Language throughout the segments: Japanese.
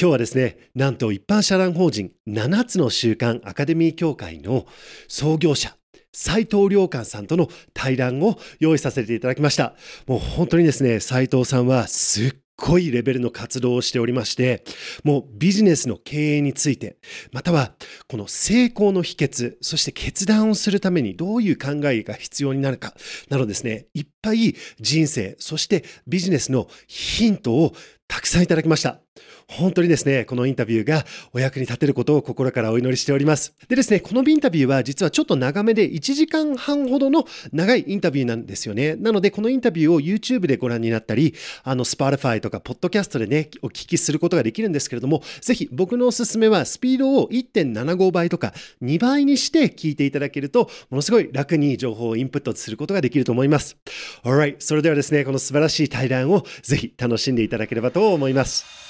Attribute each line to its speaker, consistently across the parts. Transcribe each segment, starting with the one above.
Speaker 1: 今日はですね、なんと一般社団法人7つの習慣アカデミー協会の創業者、斉藤良寛さんとの対談を用意させていただきました。もう本当にですね、斉藤さんはすっごいレベルの活動をしておりまして、もうビジネスの経営について、またはこの成功の秘訣、そして決断をするためにどういう考えが必要になるか、などですね、いっぱい人生、そしてビジネスのヒントをたくさんいただきました。本当にですね、このインタビューがお役に立てることを心からお祈りしております。でですね、このインタビューは実はちょっと長めで1時間半ほどの長いインタビューなんですよね。なので、このインタビューを YouTube でご覧になったり、あの、Spotify とか Podcast でね、お聞きすることができるんですけれども、ぜひ僕のおすすめはスピードを1.75倍とか2倍にして聞いていただけると、ものすごい楽に情報をインプットすることができると思います。Alright、それではですね、この素晴らしい対談をぜひ楽しんでいただければと思います。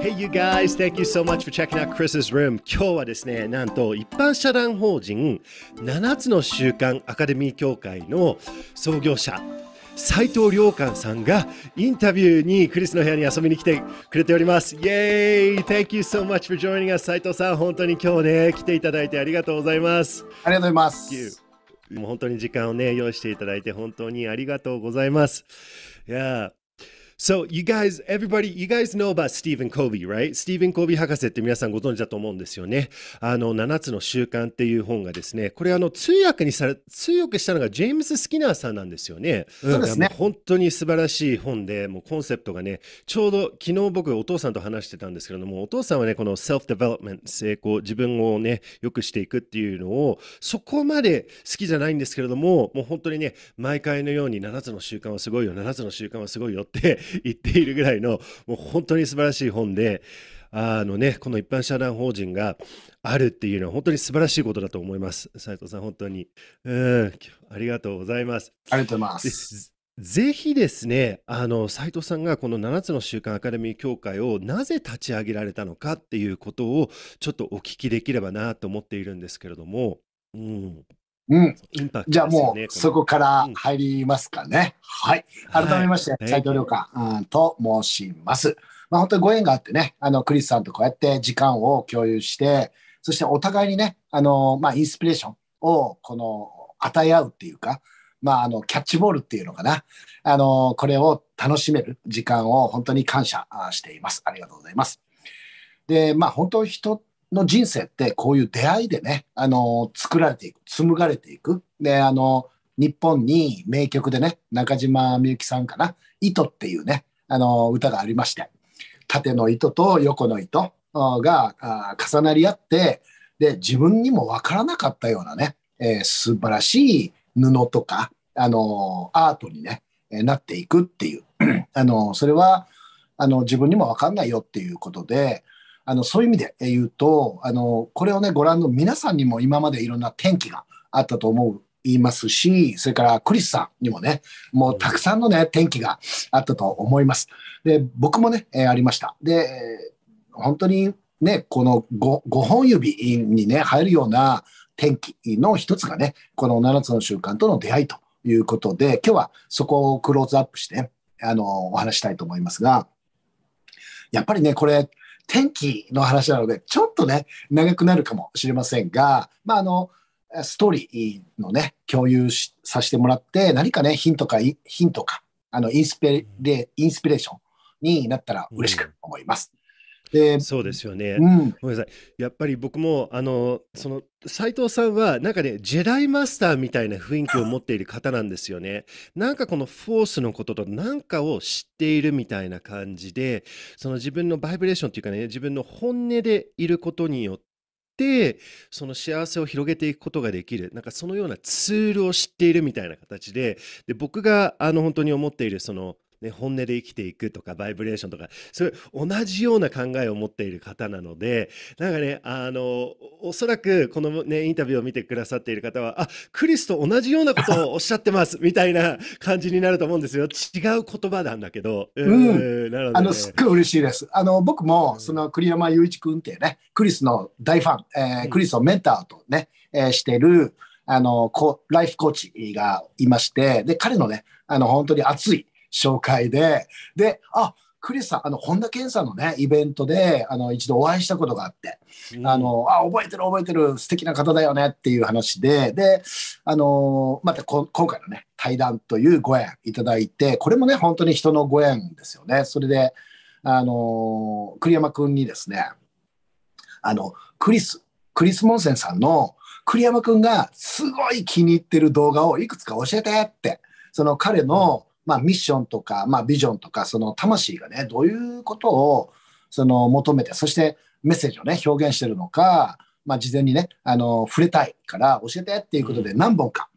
Speaker 1: Hey you guys, thank you so much for checking out Chris's room. 今日はですね、なんと一般社団法人7つの習慣アカデミー協会の創業者、斉藤良寛さんがインタビューにクリスの部屋に遊びに来てくれております。イェーイ !Thank you so much for joining us. 斎東さん、本当に今日ね、来ていただいてありがとうございます。
Speaker 2: ありがとうございます。
Speaker 1: もう本当に時間をね、用意していただいて本当にありがとうございます。いや、So, you guys, everybody, you guys know about Stephen Covey, right? スティーブン・コービー博士って皆さんご存知だと思うんですよね。あの、7つの習慣っていう本がですね、これあの、通訳にされ、通訳したのがジェームス・スキナーさんなんですよね。
Speaker 2: そうですね。
Speaker 1: 本当に素晴らしい本で、もうコンセプトがね、ちょうど昨日僕お父さんと話してたんですけれども、お父さんはね、この self development、成功、自分をね、良くしていくっていうのを、そこまで好きじゃないんですけれども、もう本当にね、毎回のように7つの習慣はすごいよ、7つの習慣はすごいよって 言っているぐらいいのもう本当に素晴らしい本であのねこの一般社団法人があるっていうのは本当に素晴らしいことだと思います。斉藤さん本当に。うん。ありがとうございます。
Speaker 2: ありがとうございます。
Speaker 1: ぜひですね、あの斉藤さんがこの7つの習慣アカデミー協会をなぜ立ち上げられたのかっていうことをちょっとお聞きできればなと思っているんですけれども、
Speaker 2: うん、うん。インパクト、ね、じゃあもうそこから入りますかね。うん、はい。改めまして、斉、はい、藤亮寛と申します。まあ本当にご縁があってね、あのクリスさんとこうやって時間を共有して、そしてお互いにね、あのまあインスピレーションをこの与え合うっていうか、まああのキャッチボールっていうのかな、あのこれを楽しめる時間を本当に感謝しています。ありがとうございます。で、まあ本当人の人生ってこういう出会いでね、あの、作られていく、紡がれていく。で、あの、日本に名曲でね、中島みゆきさんかな、糸っていうね、あの、歌がありまして、縦の糸と横の糸が重なり合って、で、自分にもわからなかったようなね、えー、素晴らしい布とか、あの、アートにね、えなっていくっていう、あの、それは、あの、自分にもわかんないよっていうことで、あのそういう意味で言うとあのこれをねご覧の皆さんにも今までいろんな転機があったと思ういますし、それからクリスさんにもね、もうたくさんのね、転機があったと思います。で、僕もね、えー、ありました。で、本当にね、この 5, 5本指にね、入るような転機の一つがね、この7つの習慣との出会いということで、今日はそこをクローズアップして、あの、お話したいと思いますが、やっぱりね、これ、天気の話なので、ちょっとね、長くなるかもしれませんが、まあ、あの、ストーリーのね、共有させてもらって、何かね、ヒントか、ヒントか、あの、インスピレ、インスピレーションになったら嬉しく思います。
Speaker 1: でそうですよね、うん、ごめんなさい。やっぱり僕もあのその斉藤さんはなんかねジェダイマスターみたいな雰囲気を持っている方なんですよね。なんかこのフォースのことと何かを知っているみたいな感じでその自分のバイブレーションっていうかね自分の本音でいることによってその幸せを広げていくことができる。なんかそのようなツールを知っているみたいな形で。で僕があの本当に思っているそのね、本音で生きていくとかバイブレーションとかそういう同じような考えを持っている方なのでなんかねあのおそらくこの、ね、インタビューを見てくださっている方はあクリスと同じようなことをおっしゃってます みたいな感じになると思うんですよ。違う言葉なんだけど、
Speaker 2: うん、なので、あのすっごい嬉しいです。あの僕もその栗山雄一君ってねクリスの大ファン、えー、クリスをメンターとね、えー、してるあの、こライフコーチがいまして、で、彼のね、あの、本当に熱い紹介で、で、あ、クリスさん、あの、本田健さんのね、イベントで、あの、一度お会いしたことがあって、うん、あの、あ、覚えてる覚えてる、素敵な方だよねっていう話で、で、あの、また今回のね、対談というご縁いただいて、これもね、本当に人のご縁ですよね。それで、あの、栗山くんにですね、あの、クリス、クリス・モンセンさんの栗山くんがすごい気に入ってる動画をいくつか教えてって、その彼の、まあ、ミッションとか、まあ、ビジョンとか、その魂がね、どういうことをその求めて、そしてメッセージをね、表現してるのか、まあ、事前にね、あの、触れたいから教えてっていうことで何本か、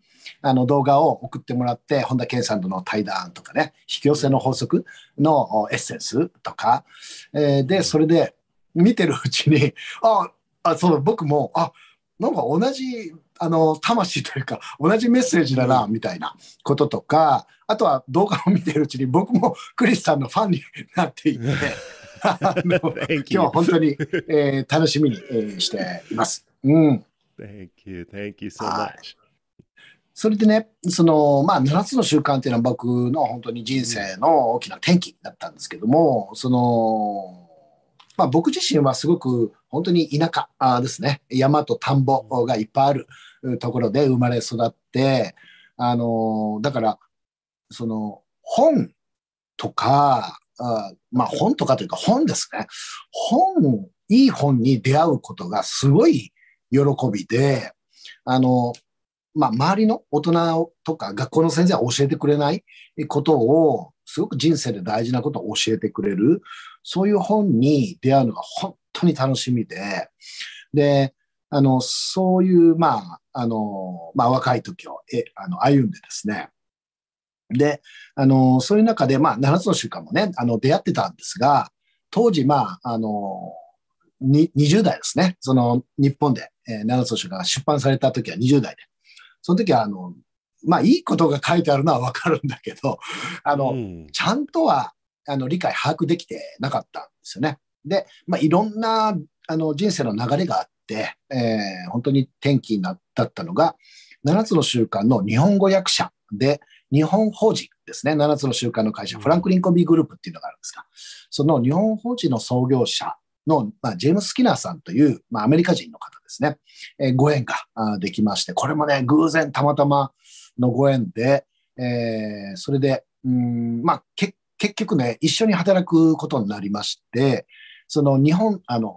Speaker 2: あの動画を送ってもらって、本田健さんとの対談とかね、引き寄せの法則のエッセンスとか、えー、で、それで見てるうちに、あ、あそう、僕も、あ、なんか同じあの、魂というか、同じメッセージだな、みたいなこととか、あとは動画を見てるうちに僕もクリスさんのファンになっていて、あの今日は本当に、えー、楽しみに、えー、しています。うん。
Speaker 1: Thank you, thank you so much.
Speaker 2: それでね、その、まあ、7つの習慣っていうのは僕の本当に人生の大きな転機だったんですけども、その、まあ、僕自身はすごく本当に田舎ですね。山と田んぼがいっぱいあるところで生まれ育って、あの、だから、その、本とか、あまあ本とかというか本ですね。本、いい本に出会うことがすごい喜びで、あの、まあ周りの大人とか学校の先生は教えてくれないことを、すごく人生で大事なことを教えてくれる、そういう本に出会うのが本当に楽しみで、で、あの、そういう、まあ、あの、まあ、若い時をえあの歩んでですね、で、あの、そういう中で、まあ、7つの習慣もね、あの、出会ってたんですが、当時、まあ、あの、20代ですね。その、日本で、えー、7つの習慣が出版された時は20代で。その時は、あの、まあ、いいことが書いてあるのはわかるんだけど、あの、うん、ちゃんとは、あの、理解、把握できてなかったんですよね。で、まあ、いろんな、あの、人生の流れがあっ、えー、本当に転機になったのが、7つの習慣の日本語訳者で、日本法人ですね、7つの習慣の会社、フランクリンコビーグループっていうのがあるんですが、その日本法人の創業者の、まあ、ジェームス・スキナーさんという、まあ、アメリカ人の方ですね、えー、ご縁ができまして、これもね、偶然たまたまのご縁で、えー、それで、うんまあ、結局ね、一緒に働くことになりまして、その日本、あの、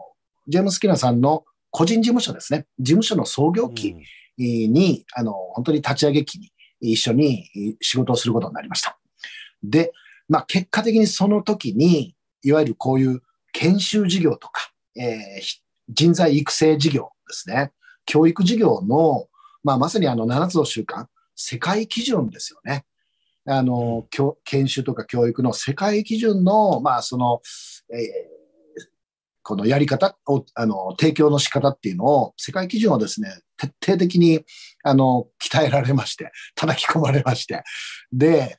Speaker 2: ジェームス・スキナーさんの個人事務所ですね、事務所の創業期に、うん、あの、本当に立ち上げ期に一緒に仕事をすることになりました。で、まあ、結果的にその時に、いわゆるこういう研修事業とか、えー、人材育成事業ですね、教育事業の、まあ、まさにあの7つの習慣、世界基準ですよね。あの、うん、研修とか教育の世界基準の、まあ、その、えーこのやり方を、あの、提供の仕方っていうのを、世界基準をですね、徹底的に、あの、鍛えられまして、叩き込まれまして。で、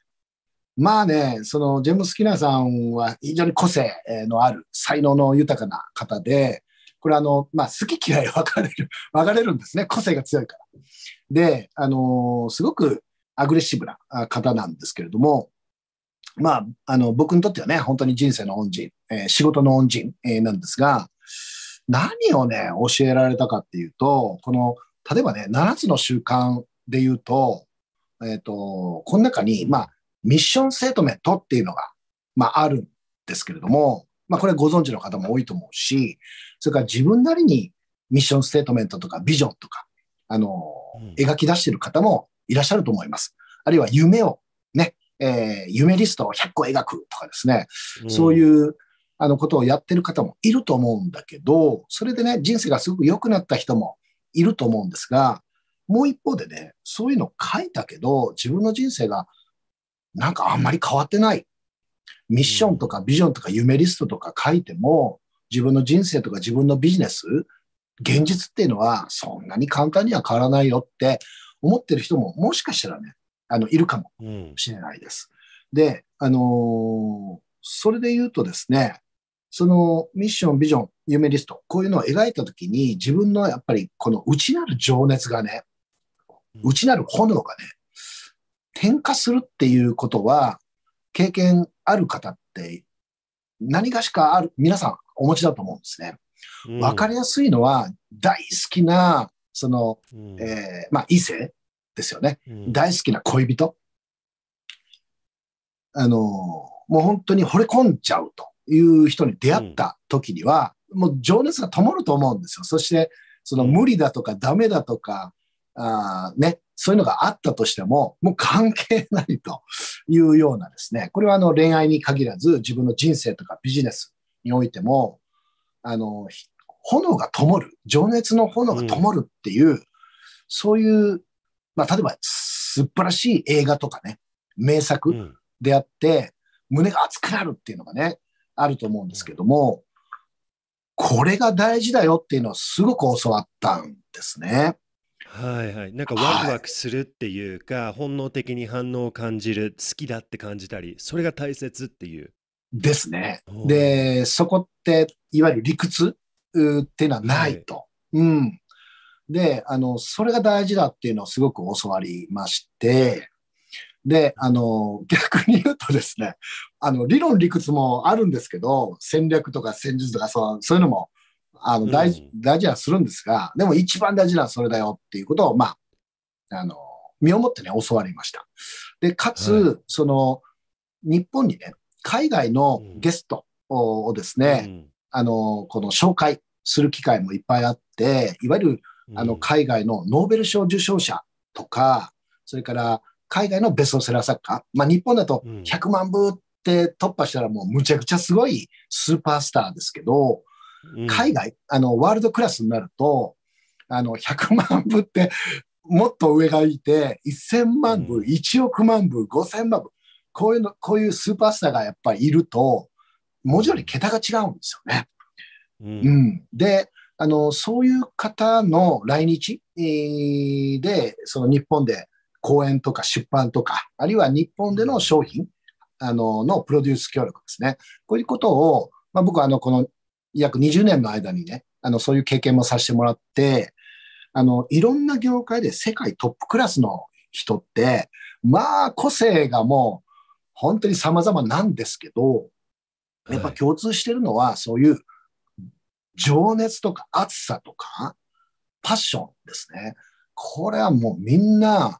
Speaker 2: まあね、その、ジェームス・キナーさんは非常に個性のある、才能の豊かな方で、これあの、まあ、好き嫌い分かれる、分かれるんですね。個性が強いから。で、あの、すごくアグレッシブな方なんですけれども、まあ、あの、僕にとってはね、本当に人生の恩人、えー、仕事の恩人、えー、なんですが、何をね、教えられたかっていうと、この、例えばね、7つの習慣で言うと、えっ、ー、と、この中に、まあ、ミッションセートメントっていうのが、まあ、あるんですけれども、まあ、これご存知の方も多いと思うし、それから自分なりにミッションステートメントとかビジョンとか、あの、うん、描き出している方もいらっしゃると思います。あるいは夢をね、えー、夢リストを100個描くとかですね、うん、そういうあのことをやってる方もいると思うんだけど、それでね、人生がすごく良くなった人もいると思うんですが、もう一方でね、そういうの書いたけど、自分の人生がなんかあんまり変わってない。ミッションとかビジョンとか夢リストとか書いても、自分の人生とか自分のビジネス、現実っていうのはそんなに簡単には変わらないよって思ってる人ももしかしたらね、あの、いるかもしれないです。うん、で、あのー、それで言うとですね、そのミッション、ビジョン、夢リスト、こういうのを描いたときに自分のやっぱりこの内なる情熱がね、内なる炎がね、点火するっていうことは、経験ある方って何がしかある、皆さんお持ちだと思うんですね。わ、かりやすいのは、大好きな、その、うん、えー、まあ、異性ですよね、うん、大好きな恋人。あの、もう本当に惚れ込んじゃうという人に出会った時には、うん、もう情熱が灯ると思うんですよ。そして、その無理だとかダメだとか、あね、そういうのがあったとしても、もう関係ないというようなですね、これはあの恋愛に限らず自分の人生とかビジネスにおいても、あの、炎が灯る、情熱の炎が灯るっていう、うん、そういう、まあ、例えば素晴らしい映画とかね、名作であって、うん、胸が熱くなるっていうのがね、あると思うんですけども、これが大事だよっていうのをすごく教わったんですね。
Speaker 1: はいはい。なんかワクワクするっていうか、本能的に反応を感じる、好きだって感じたり、それが大切っていう。
Speaker 2: ですね。で、そこって、いわゆる理屈？っていうのはないと。うん。で、あの、それが大事だっていうのをすごく教わりまして、で、あの、逆に言うとですね、あの、理論理屈もあるんですけど、戦略とか戦術とかそうそういうのもあの大事、うん、大事はするんですが、でも一番大事なのはそれだよっていうことを、まあ、あの、身をもってね、教わりました。で、かつ、はい、その、日本にね、海外のゲストをですね、うん、あの、この紹介する機会もいっぱいあって、いわゆる、あの、海外のノーベル賞受賞者とか、それから海外のベストセラー作家、まあ日本だと100万部って突破したらもうむちゃくちゃすごいスーパースターですけど、海外、あの、ワールドクラスになると、あの、100万部ってもっと上がいて、1000万部、1億万部、5000万部、こういうの、こういうスーパースターがやっぱりいると、文字より桁が違うんですよね。うん、うん、で、あの、そういう方の来日、えー、で、その日本で講演とか出版とか、あるいは日本での商品、あの、のプロデュース協力ですね。こういうことを、まあ、僕はあの、この約20年の間にね、あの、そういう経験もさせてもらって、あの、いろんな業界で世界トップクラスの人って、まあ、個性がもう、本当に様々なんですけど、やっぱ共通してるのは、そういう情熱とか熱さとか、パッションですね。これはもうみんな、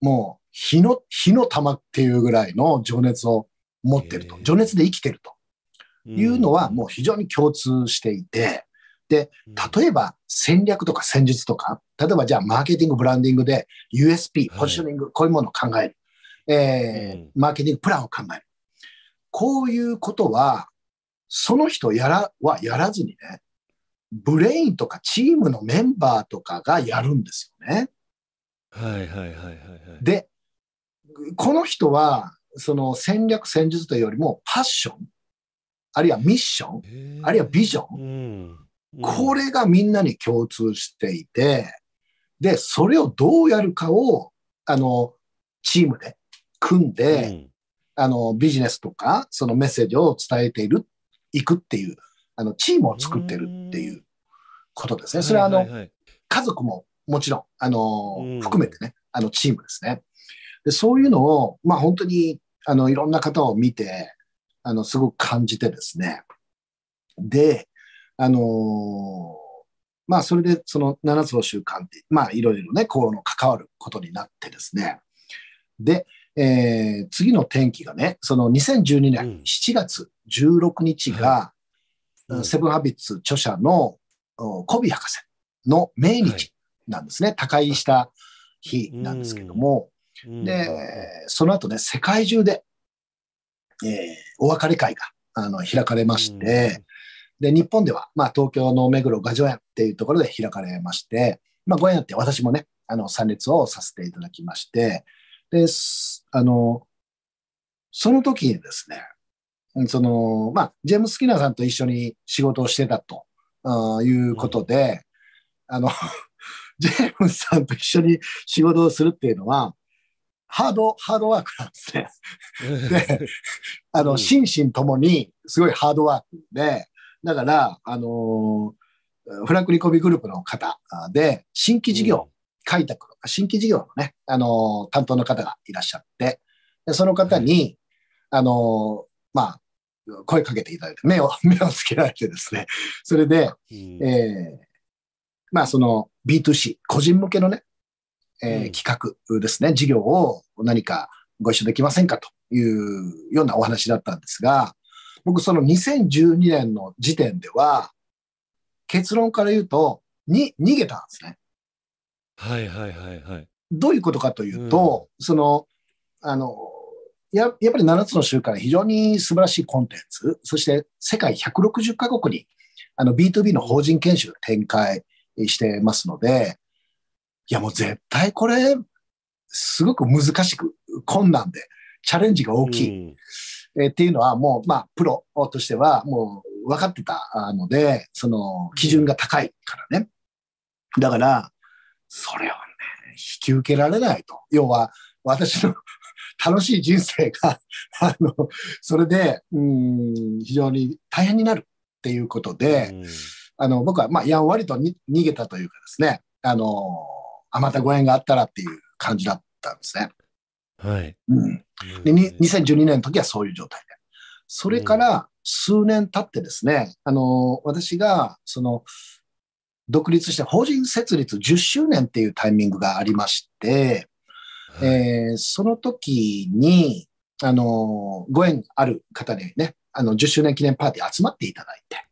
Speaker 2: もう火の、火の玉っていうぐらいの情熱を持ってると。情熱で生きてると。いうのはもう非常に共通していて、で、例えば戦略とか戦術とか、例えばじゃあマーケティング、ブランディングで USP、ポジショニング、こういうものを考える。えー、マーケティングプランを考える。こういうことは、その人やら、はやらずにね、ブレインとかチームのメンバーとかがやるんですよね。
Speaker 1: はいはいはいはい、はい。
Speaker 2: で、この人は、その戦略戦術というよりもパッション、あるいはミッション、あるいはビジョン、うん。うん、これがみんなに共通していて、で、それをどうやるかを、あの、チームで組んで、うん、あの、ビジネスとか、そのメッセージを伝えている、いくっていう、あの、チームを作ってるっていうことですね。それはあの、はいはいはい、家族ももちろん、あの、含めてね、あの、チームですね。で、そういうのを、まあ本当に、あの、いろんな方を見て、あの、すごく感じてですね。で、あのー、まあ、それで、その7つの習慣って、まあ、いろいろね、こう、関わることになってですね。で、えー、次の転機がね、その2012年7月16日が、うん、セブンハビッツ著者のコビー博士の命日なんですね。はい、他界した日なんですけども、うん、で、その後ね、世界中でえー、お別れ会があの開かれまして、で、日本では、まあ、東京の目黒画上園っていうところで開かれまして、まあ、ご縁あって私もね、あの、参列をさせていただきまして、で、あの、その時にですね、その、まあ、ジェームス・スキナーさんと一緒に仕事をしてたということで、うん、あの、ジェームスさんと一緒に仕事をするっていうのは、ハード、ハードワークなんですね。で、あの、心身ともにすごいハードワークで、だから、あのー、フランクリコビグループの方で、新規事業開拓、新規事業のね、あの、担当の方がいらっしゃって、でその方に、あの、まあ、声かけていただいて、目を、目をつけられてですね、それで、うん、えー、まあ、その B2C、個人向けのね、えー、企画ですね、事業を何かご一緒できませんかというようなお話だったんですが、僕その2012年の時点では、結論から言うと、に、逃げたんですね。
Speaker 1: はいはいはいはい。
Speaker 2: どういうことかというと、うん、その、あの、ややっぱり7つの習慣非常に素晴らしいコンテンツ、そして世界160カ国にあの B2B の法人研修展開してますので、いやもう絶対これ、すごく難しく、困難で、チャレンジが大きい。うん、えっていうのはもう、まあ、プロとしてはもう分かってたので、その基準が高いからね。だから、それをね、引き受けられないと。要は、私の 楽しい人生が あの、それで、うん、非常に大変になるっていうことで、うん、あの、僕は、まあ、やんわりと逃げたというかですね、あの、あまたご縁があったらっていう感じだったんですね。
Speaker 1: はい。
Speaker 2: うん。で、2012年の時はそういう状態で。それから数年経ってですね、あの、私が、その、独立して法人設立10周年っていうタイミングがありまして、はい、えー、その時に、あの、ご縁ある方にね、あの、10周年記念パーティー集まっていただいて、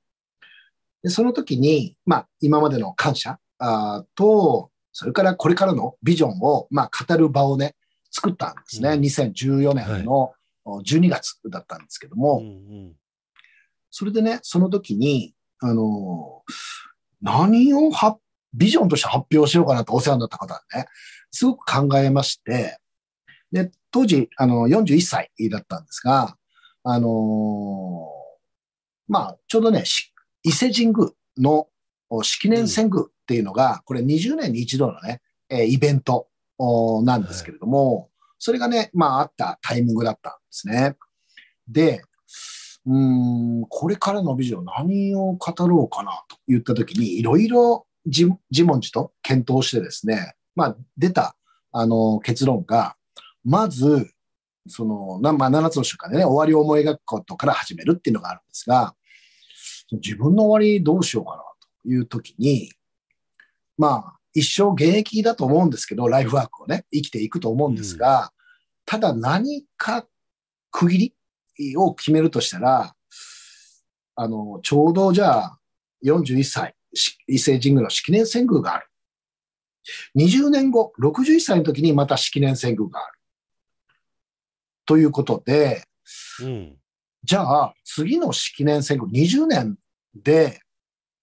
Speaker 2: でその時に、まあ、今までの感謝あと、それからこれからのビジョンを、まあ、語る場をね、作ったんですね。うん、2014年の12月だったんですけども、はいうんうん、それでね、その時に、あの、何をビジョンとして発表しようかなとお世話になった方ね、すごく考えまして、で、当時、あの、41歳だったんですが、あのー、まあ、ちょうどね、伊勢神宮の式年遷宮っていうのが、これ20年に一度のね、えイベントなんですけれども、はい、それがね、まあ、あったタイミングだったんですね。で、うん、これからのビジョン何を語ろうかなと言ったときに、いろいろ自問自と検討してですね、まあ、出た、あの、結論が、まず、その、まあ、7つの習慣でね、終わりを思い描くことから始めるっていうのがあるんですが、自分の終わりどうしようかなというときに、まあ、一生現役だと思うんですけど、ライフワークをね、生きていくと思うんですが、うん、ただ何か区切りを決めるとしたら、あの、ちょうどじゃあ、41歳、伊勢神宮の式年遷宮がある。20年後、61歳の時にまた式年遷宮がある。ということで、うん、じゃあ、次の式年遷宮、20年で、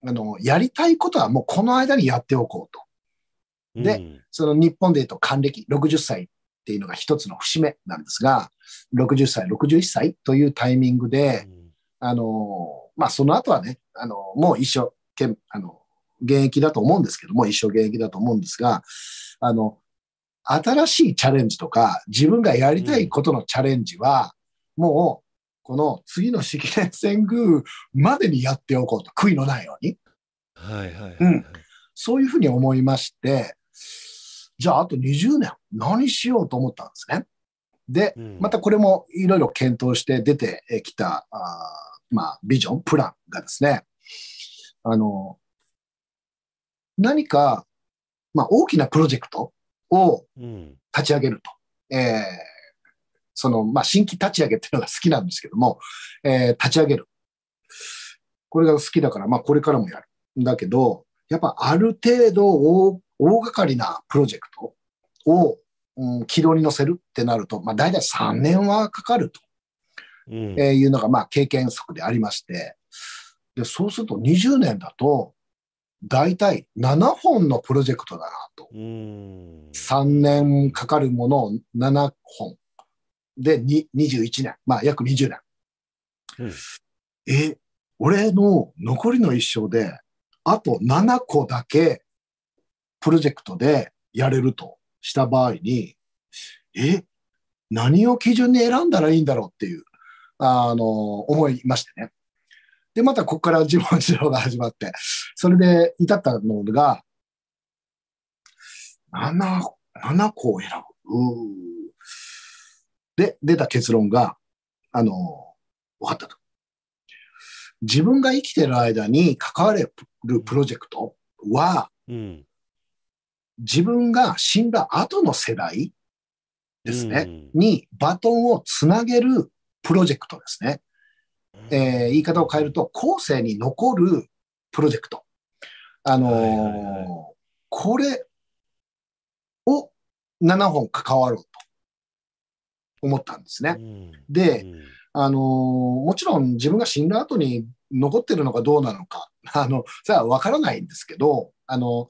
Speaker 2: あの、やりたいことはもうこの間にやっておこうと。で、うん、その日本で言うと還暦、60歳っていうのが一つの節目なんですが、60歳、61歳というタイミングで、うん、あの、まあ、その後はね、あの、もう一生懸あの、現役だと思うんですけども、一生現役だと思うんですが、あの、新しいチャレンジとか、自分がやりたいことのチャレンジは、もうこの次の式年遷宮までにやっておこうと、悔いのないように。
Speaker 1: はいはい、
Speaker 2: うん。そういうふうに思いまして、じゃああと20年何しようと思ったんですね。で、またこれもいろいろ検討して出てきた、あまあ、ビジョン、プランがですね、あの、何か、まあ、大きなプロジェクトを立ち上げると。うん、えーその、まあ、新規立ち上げっていうのが好きなんですけども、えー、立ち上げる。これが好きだから、まあ、これからもやる。だけど、やっぱある程度大大掛かりなプロジェクトを、うん、軌道に乗せるってなると、まあ、大体3年はかかると、うん、えー、いうのが、まあ、経験則でありまして、で、そうすると20年だと、大体7本のプロジェクトだなと。3年かかるものを7本。で、21年、まあ約20年。うん、え、俺の残りの一生で、あと7個だけプロジェクトでやれるとした場合に、え、何を基準に選んだらいいんだろうっていう、あの、思いましてね。で、またここから自問自答が始まって、それで至ったのが、7、7個を選ぶ。で、出た結論が、あの、分かったと。自分が生きてる間に関われるプロジェクトは、うん、自分が死んだ後の世代ですね、うん、にバトンをつなげるプロジェクトですね。えー、言い方を変えると、後世に残るプロジェクト。あのーはいはいはい、これを7本関わろうと思ったんですね。うん、で、あのー、もちろん自分が死んだ後に残ってるのかどうなのか、あの、それはわからないんですけど、あの、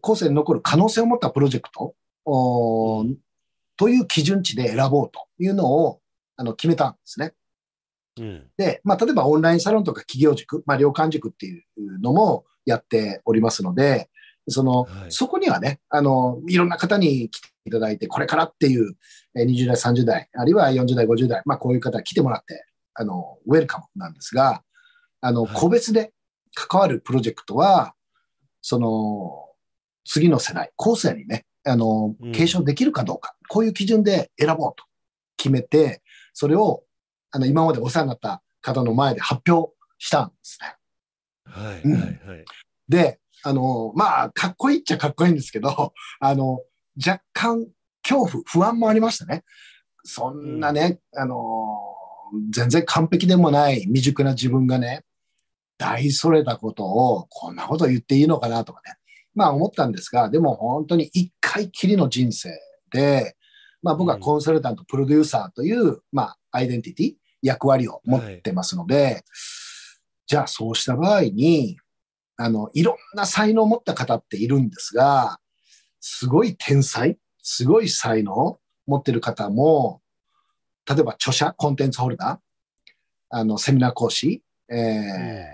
Speaker 2: 後世に残る可能性を持ったプロジェクト、うん、という基準値で選ぼうというのをあの決めたんですね。うん、で、まあ、例えばオンラインサロンとか企業塾、まあ、量販塾っていうのもやっておりますので、その、はい、そこにはね、あの、いろんな方に来ていただいて、これからっていう、20代、30代、あるいは40代、50代、まあ、こういう方来てもらって、あの、ウェルカムなんですが、あの、個別で関わるプロジェクトは、その、次の世代、後世にね、あの、継承できるかどうか、うん、こういう基準で選ぼうと決めて、それを、あの、今までお世話になった方の前で発表したんですね。
Speaker 1: はい、はい、はい。
Speaker 2: で、あの、まあ、かっこいいっちゃかっこいいんですけど、あの、若干恐怖、不安もありましたね。そんなね、うん、あの、全然完璧でもない未熟な自分がね、大それたことを、こんなこと言っていいのかなとかね。まあ思ったんですが、でも本当に一回きりの人生で、まあ僕はコンサルタント、プロデューサーという、まあアイデンティティ、役割を持ってますので、はい、じゃあそうした場合に、あの、いろんな才能を持った方っているんですが、すごい天才、すごい才能を持ってる方も、例えば著者、コンテンツホルダー、あの、セミナー講師、えー、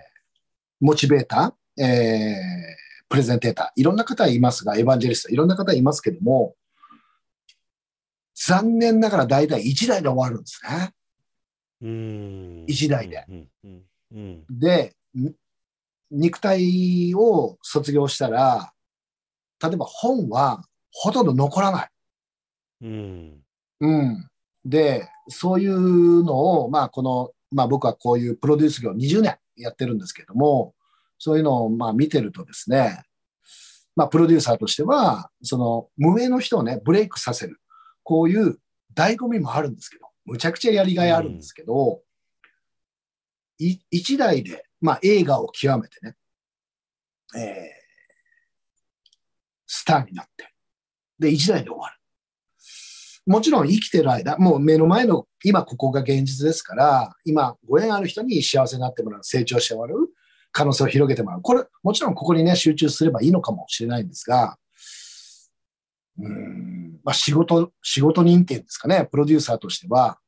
Speaker 2: モチベーター、えー、プレゼンテーター、いろんな方いますが、エヴァンジェリスト、いろんな方いますけども、残念ながら大体1台で終わるんですね。
Speaker 1: うん
Speaker 2: 1台で。で、肉体を卒業したら、例えば本はほとんど残らない。
Speaker 1: うん。
Speaker 2: うん。で、そういうのを、まあ、この、まあ僕はこういうプロデュース業20年やってるんですけども、そういうのをまあ見てるとですね、まあプロデューサーとしては、その無名の人をね、ブレイクさせる。こういう醍醐味もあるんですけど、むちゃくちゃやりがいあるんですけど、うん、一台で、まあ映画を極めてね、えー、スターになって、で、一台で終わる。もちろん生きてる間、もう目の前の今ここが現実ですから、今ご縁ある人に幸せになってもらう、成長してもらう、可能性を広げてもらう。これ、もちろんここにね、集中すればいいのかもしれないんですが、うん、まあ仕事、仕事人っていうんですかね、プロデューサーとしては、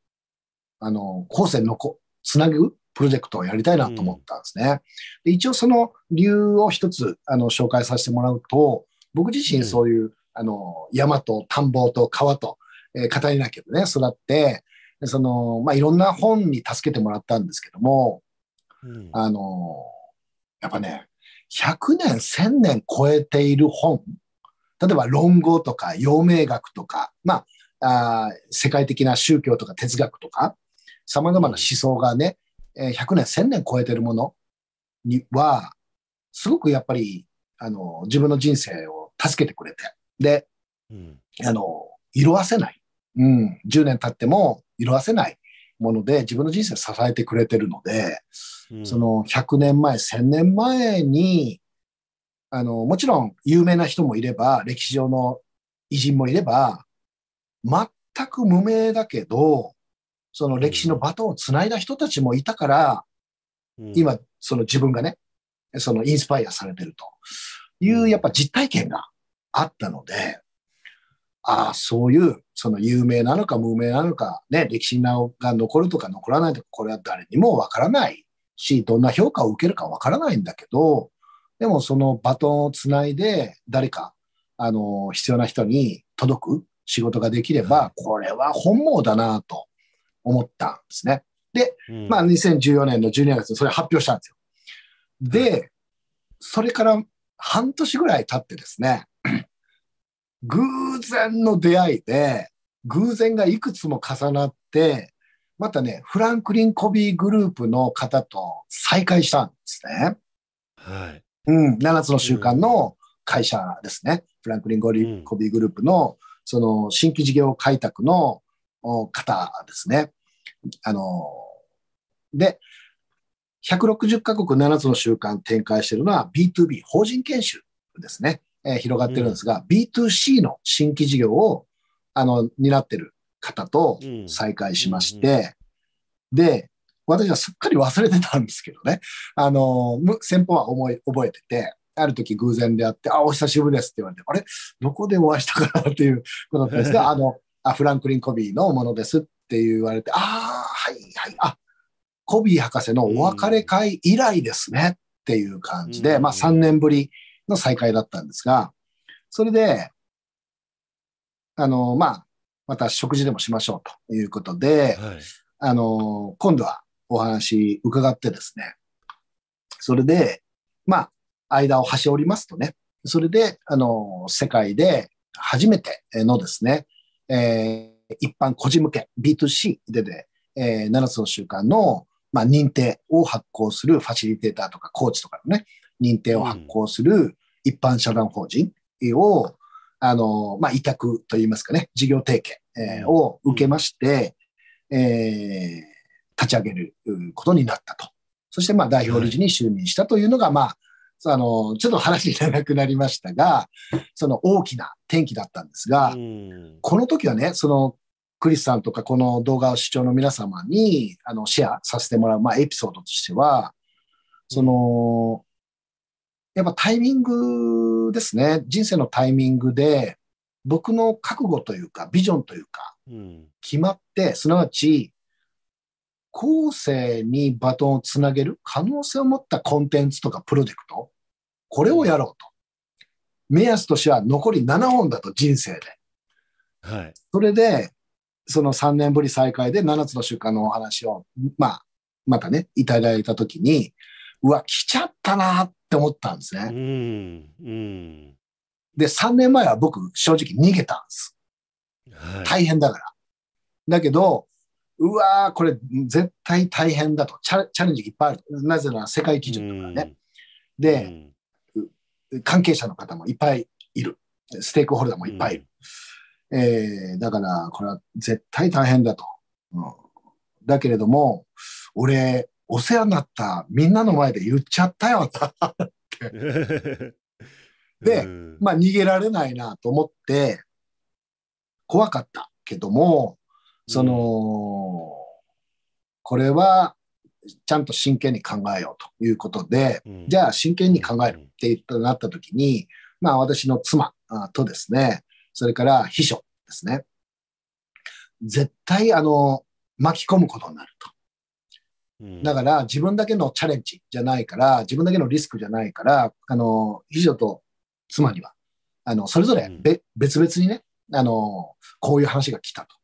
Speaker 2: あの、後世のこ、つなぐプロジェクトをやりたいなと思ったんですね。うん、で一応その理由を一つ、あの、紹介させてもらうと、僕自身そういう、うん、あの、山と田んぼと川と、えー、語りなきゃね、育って、その、まあ、いろんな本に助けてもらったんですけども、うん、あの、やっぱね、100年、1000年超えている本、例えば論語とか陽明学とか、まあ、あ世界的な宗教とか哲学とか、様々な思想がね、100年、1000年超えているものには、すごくやっぱり、あの、自分の人生を助けてくれて、で、うん、あの、色あせない。うん、10年経っても色あせないもので自分の人生を支えてくれてるので、うん、その100年前、1000年前に、あの、もちろん有名な人もいれば、歴史上の偉人もいれば、全く無名だけど、その歴史のバトンをつないだ人たちもいたから、うん、今、その自分がね、そのインスパイアされてると。いう、やっぱ実体験があったので、ああ、そういう、その有名なのか無名なのか、ね、歴史が残るとか残らないとか、これは誰にもわからないし、どんな評価を受けるかわからないんだけど、でもそのバトンをつないで、誰か、あの、必要な人に届く仕事ができれば、これは本望だなと思ったんですね。で、まあ2014年の12月にそれ発表したんですよ。で、それから半年ぐらい経ってですね、偶然の出会いで、偶然がいくつも重なって、またね、フランクリン・コビーグループの方と再会したんですね。
Speaker 1: はい。
Speaker 2: うん、7つの習慣の会社ですね。フランクリン・コビーグループの、その新規事業開拓の方ですね。あの、で、160カ国7つの習慣展開しているのは B2B、法人研修ですね。えー、広がってるんですが、うん、B2C の新規事業を、あの、担ってる方と再会しまして、で、私はすっかり忘れてたんですけどね。あの、先方は思い、覚えてて、ある時偶然であって、あ、お久しぶりですって言われて、あれ？どこでお会いしたかなっていうことだったんですが、あの、あフランクリン・コビーのものですって言われて、ああ、はいはい、あ、コビー博士のお別れ会以来ですねっていう感じで、まあ3年ぶりの再会だったんですが、それで、あの、まあ、また食事でもしましょうということで、はい、あの、今度はお話伺ってですね、それで、まあ、間を端折りますとね、それで、あの、世界で初めてのですね、えー、一般個人向け B2C でで、えー、7つの習慣の、まあ、認定を発行するファシリテーターとかコーチとかのね、認定を発行する一般社団法人を、あの、まあ、委託といいますかね、事業提携、えー、を受けまして、えー、立ち上げることになったと。そして、まあ、代表理事に就任したというのが、まあ、あの、ちょっと話長くなりましたが、その大きな転機だったんですが、この時はね、その、クリスさんとかこの動画を視聴の皆様に、あの、シェアさせてもらう、まあ、エピソードとしては、その、やっぱタイミングですね。人生のタイミングで、僕の覚悟というか、ビジョンというか、決まって、すなわち、後世にバトンをつなげる可能性を持ったコンテンツとかプロジェクト、これをやろうと。目安としては残り7本だと人生で。
Speaker 1: はい。
Speaker 2: それで、その3年ぶり再開で7つの習慣のお話を、まあ、またね、いただいたときに、うわ、来ちゃったなって思ったんですね。
Speaker 1: うん。うん。
Speaker 2: で、3年前は僕、正直逃げたんです。はい、大変だから。だけど、うわー、これ絶対大変だとチャ。チャレンジいっぱいある。なぜなら世界基準とかね。で、関係者の方もいっぱいいる。ステークホルダーもいっぱいいる。うん、えー、だから、これは絶対大変だと。うん、だけれども、俺、お世話になったみんなの前で言っちゃったよなって で、まあ逃げられないなと思って、怖かったけども、その、これはちゃんと真剣に考えようということで、じゃあ真剣に考えるって言ったなった時に、まあ私の妻とですね、それから秘書ですね、絶対あの、巻き込むことになると。だから自分だけのチャレンジじゃないから、自分だけのリスクじゃないから、あの、秘書と妻には、あの、それぞれべ、別々にね、あの、こういう話が来たと。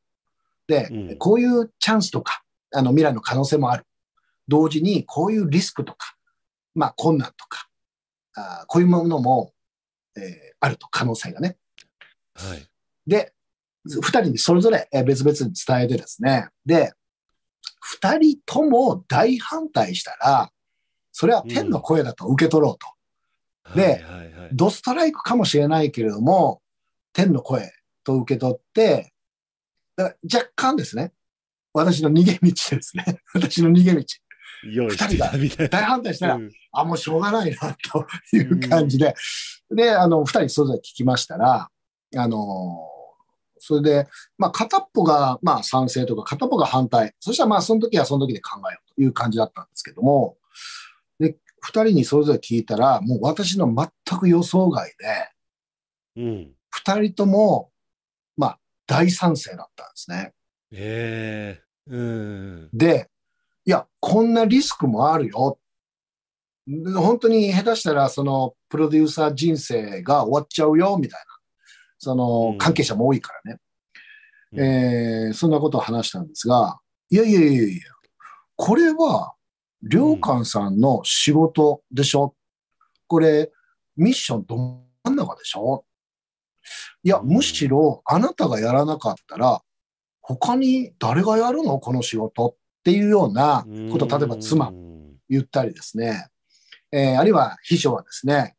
Speaker 2: で、こういうチャンスとか、あの、未来の可能性もある。同時に、こういうリスクとか、まあ、困難とか、あこういうものも、えー、あると、可能性がね。
Speaker 1: はい。
Speaker 2: で、二人にそれぞれ別々に伝えてですね、で、二人とも大反対したら、それは天の声だと受け取ろうと。うん、で、はいはいはい、ドストライクかもしれないけれども、天の声と受け取って、だから若干ですね、私の逃げ道ですね。私の逃げ道。二人が大反対したら、うん、あ、もうしょうがないな、という感じで。うん、で、あの、二人それぞれ聞きましたら、あのそれで、まあ、片っぽが、まあ、賛成とか、片っぽが反対。そしたら、まあ、その時はその時で考えようという感じだったんですけども、で、二人にそれぞれ聞いたら、もう私の全く予想外
Speaker 1: で、うん。
Speaker 2: 二人とも、まあ、大賛成だったんですね。
Speaker 1: ええー、うん。
Speaker 2: で、いや、こんなリスクもあるよ。本当に下手したら、その、プロデューサー人生が終わっちゃうよ、みたいな。その関係者も多いからね。うん、えー、そんなことを話したんですが、いやいやいやいや、これは、良寛さんの仕事でしょ、これ、ミッションど真ん中でしょ？いいや、むしろあなたがやらなかったら、他に誰がやるの？この仕事っていうようなこと、例えば妻言ったりですね、えー、あるいは秘書はですね、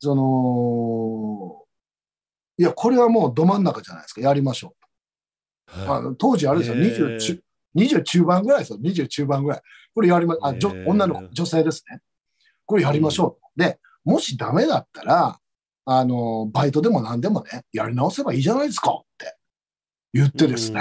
Speaker 2: その、いや、これはもうど真ん中じゃないですか、やりましょう。はい、あの当時あれですよ、20中、20中盤ぐらいですよ、20中盤ぐらい。これやりま、あ、女の子、女性ですね。これやりましょう。で、もしダメだったら、あの、バイトでも何でもね、やり直せばいいじゃないですかって言ってですね。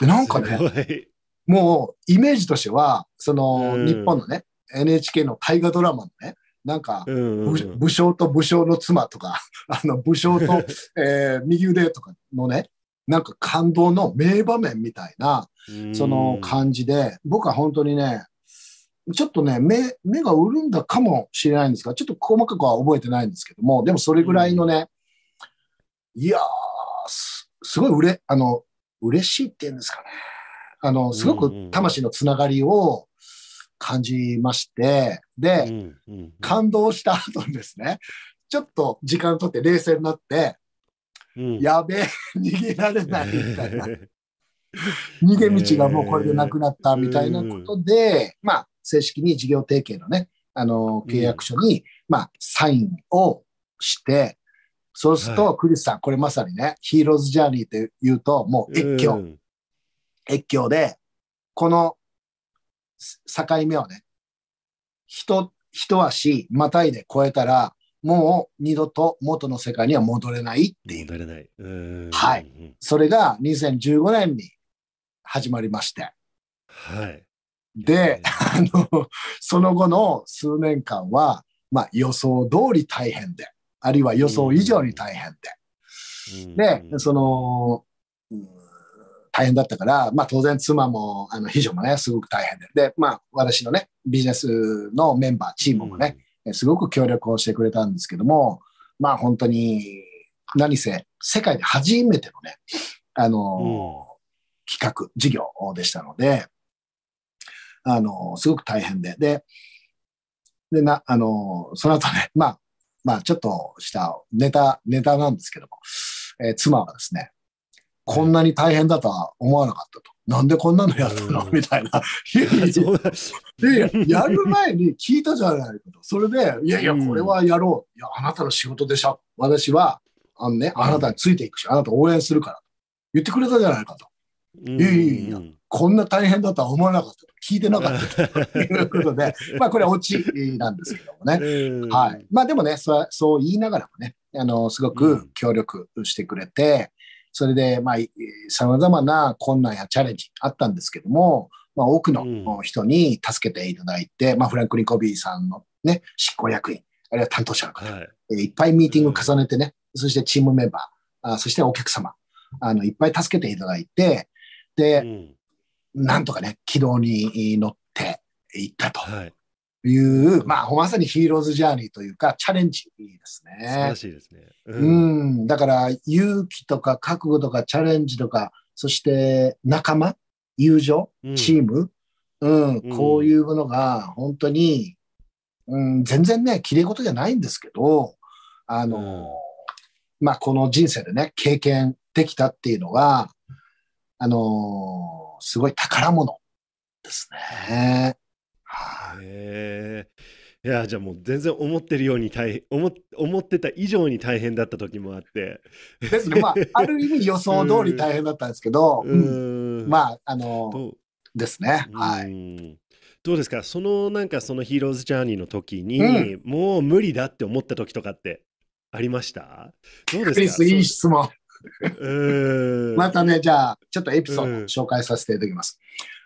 Speaker 2: で、なんかね、もうイメージとしては、その、日本のね、NHK の大河ドラマのね、なんか、武将と武将の妻とか、あの、武将と、えー、右腕とかのね、なんか感動の名場面みたいな、その感じで、僕は本当にね、ちょっとね、目、目が潤んだかもしれないんですが、ちょっと細かくは覚えてないんですけども、でもそれぐらいのね、いやー、すすごい売れ、あの、嬉しいっていうんですかね。あの、すごく魂のつながりを感じまして、で、感動した後にですね、ちょっと時間とって冷静になって、うん、やべえ、逃げられないみたいな。逃げ道がもうこれでなくなったみたいなことで、まあ、正式に事業提携のね、あの、契約書に、まあ、サインをして、そうすると、クリスさん、これまさにね、ヒーローズジャーニーって言うと、もう越境。越境で、この境目をね、一、一足またいで越えたら、もう二度と元の世界には戻れないっていう。
Speaker 1: 戻れない。
Speaker 2: はい。それが2015年に始まりまして。
Speaker 1: はい。
Speaker 2: で、あの、その後の数年間は、まあ予想通り大変で、あるいは予想以上に大変で。で、その、大変だったから、まあ当然妻も、あの、秘書もね、すごく大変で。で、まあ私のね、ビジネスのメンバー、チームもね、すごく協力をしてくれたんですけども、まあ本当に、何せ、世界で初めてのね、あの、企画、事業でしたので、あの、すごく大変で。で、で、な、あの、その後ね、まあ、まあ、ちょっとしたネタ、ネタなんですけども、えー、妻はですね、こんなに大変だとは思わなかったと。なんでこんなのやったのみたいな。いやいや、やる前に聞いたじゃないかと。それで、いやいや、これはやろう。いや、あなたの仕事でしょ。私は、あのね、あなたについていくし、あなた応援するから。言ってくれたじゃないかと。いやいやいや、こんな大変だとは思わなかった。聞いてなかったということで、まあこれはオチなんですけどもね。はい。まあでもね、そうそう言いながらもね、あの、すごく協力してくれて、それで、まあ、様々な困難やチャレンジあったんですけども、まあ多くの人に助けていただいて、まあフランクリン・コビーさんのね、執行役員、あるいは担当者の方、はい、いっぱいミーティング重ねてね、そしてチームメンバー、あそしてお客様、あの、いっぱい助けていただいて、で、なんとかね、軌道に乗っていったと。い。う、はい、まあ、まさにヒーローズジャーニーというか、チャレンジですね。素
Speaker 1: 晴らしいですね。
Speaker 2: うん、ん、だから、勇気とか覚悟とかチャレンジとか、そして仲間、友情、チーム、うん、うん、こういうものが本当に、うん、全然ね、綺麗事じゃないんですけど、あの、うん、まあ、この人生でね、経験できたっていうのは、あのすごい宝物ですね。
Speaker 1: はい、へいや、じゃあもう全然思ってるように大変、思思ってた以上に大変だった時もあって。
Speaker 2: ですね。まあ、ある意味予想通り大変だったんですけど、うん、まあ、あの、ですね。はい。
Speaker 1: どうですか？そのなんかそのヒーローズジャーニーの時に、うん、もう無理だって思った時とかってありました？
Speaker 2: どうですか？いい質問。またね、じゃあ、ちょっとエピソード紹介させていただきます。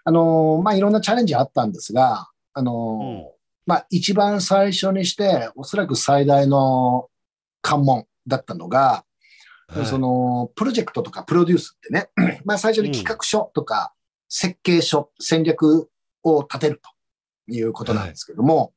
Speaker 2: あのー、まあ、いろんなチャレンジあったんですが、あのーうん、まあ、一番最初にして、おそらく最大の関門だったのが、はい、その、プロジェクトとかプロデュースってね、まあ、最初に企画書とか設計書、戦略を立てるということなんですけども、はい、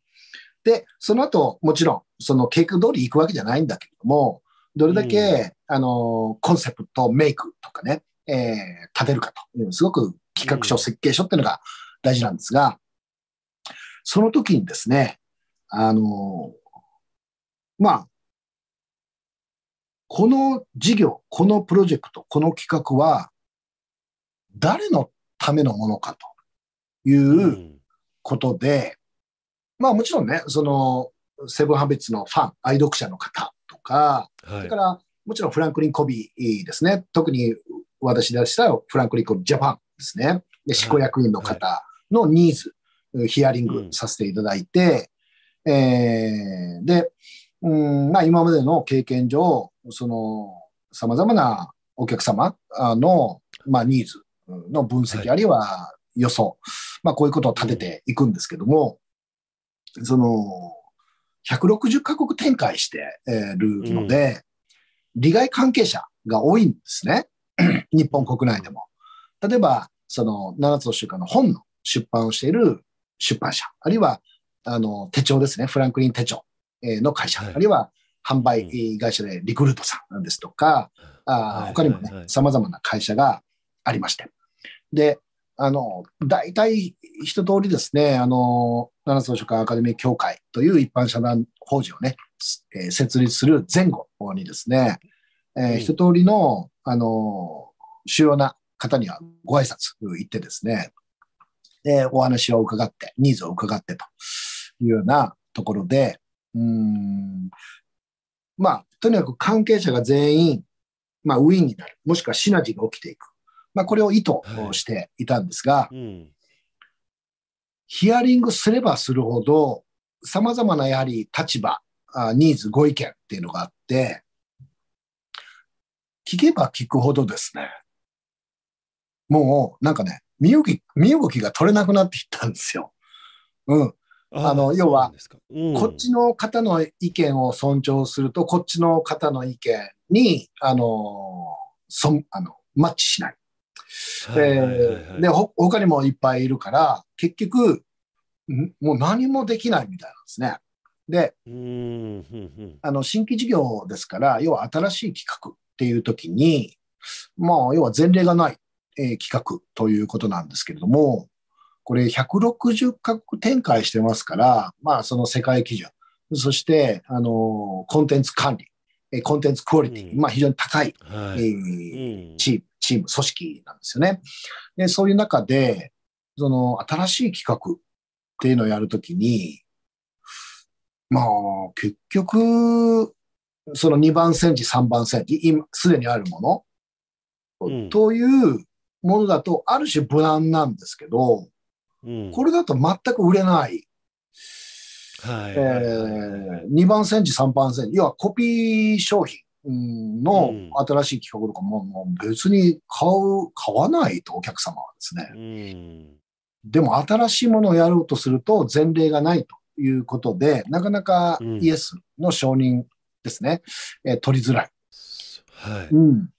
Speaker 2: で、その後、もちろん、その計画通り行くわけじゃないんだけれども、どれだけ、うん、あの、コンセプト、メイクとかね、えー、立てるかという、すごく企画書、設計書っていうのが大事なんですが、その時にですね、あの、まあ、この事業、このプロジェクト、この企画は、誰のためのものかということで、うん、まあもちろんね、その、セブンハビッツのファン、愛読者の方とか、はい、それからもちろんフランクリン・コビーですね。特に私でしたらフランクリン・コビージャパンですね。で、執行役員の方のニーズ、はい、ヒアリングさせていただいて、うん、えー、で、うんまあ、今までの経験上、その、様々なお客様の、まあ、ニーズの分析、はい、あるいは予想、まあ、こういうことを立てていくんですけども、その、160カ国展開してるので、うん、利害関係者が多いんですね。日本国内でも。例えば、その7つの習慣の本の出版をしている出版社、あるいは、あの、手帳ですね、フランクリン手帳の会社、はい、あるいは販売会社でリクルートさんですとか、あ他にもね、様々な会社がありまして。で、あの、大体一通りですね、あの、七つの書館アカデミー協会という一般社団法人をね、えー、設立する前後にですね、えー、一通りの、あの、主要な方にはご挨拶行ってですね、で、お話を伺って、ニーズを伺ってというようなところで、うん、まあ、とにかく関係者が全員、まあ、ウィンになる、もしくはシナジーが起きていく。まあ、これを意図していたんですが、はいうん、ヒアリングすればするほど、様々なやはり立場、ニーズ、ご意見っていうのがあって、聞けば聞くほどですね、もうなんかね、身動き、身動きが取れなくなっていったんですよ。うん。あの、要は、うん、こっちの方の意見を尊重すると、こっちの方の意見に、あの、そあのマッチしない。えで、ほ、他にもいっぱいいるから、結局、もう何もできないみたいなんですね。で、あの、新規事業ですから、要は新しい企画っていう時に、まあ、要は前例がない、えー、企画ということなんですけれども、これ160カ国展開してますから、まあ、その世界基準、そして、あの、コンテンツ管理、コンテンツクオリティ、うん、まあ、非常に高い、はい、えー、チーム、チーム、組織なんですよね。で、そういう中で、その、新しい企画っていうのをやるときに、まあ、結局、その2番センチ、3番センチ、今、すでにあるもの、うん、というものだと、ある種無難なんですけど、うん、これだと全く売れない。はい、えー、2番センチ、3番センチ、要はコピー商品の新しい企画とかも、もう別に買う、買わないと、お客様はですね。うん、でも新しいものをやろうとすると前例がないということで、なかなかイエスの承認ですね、うん、えー、取りづらい。はい。うん、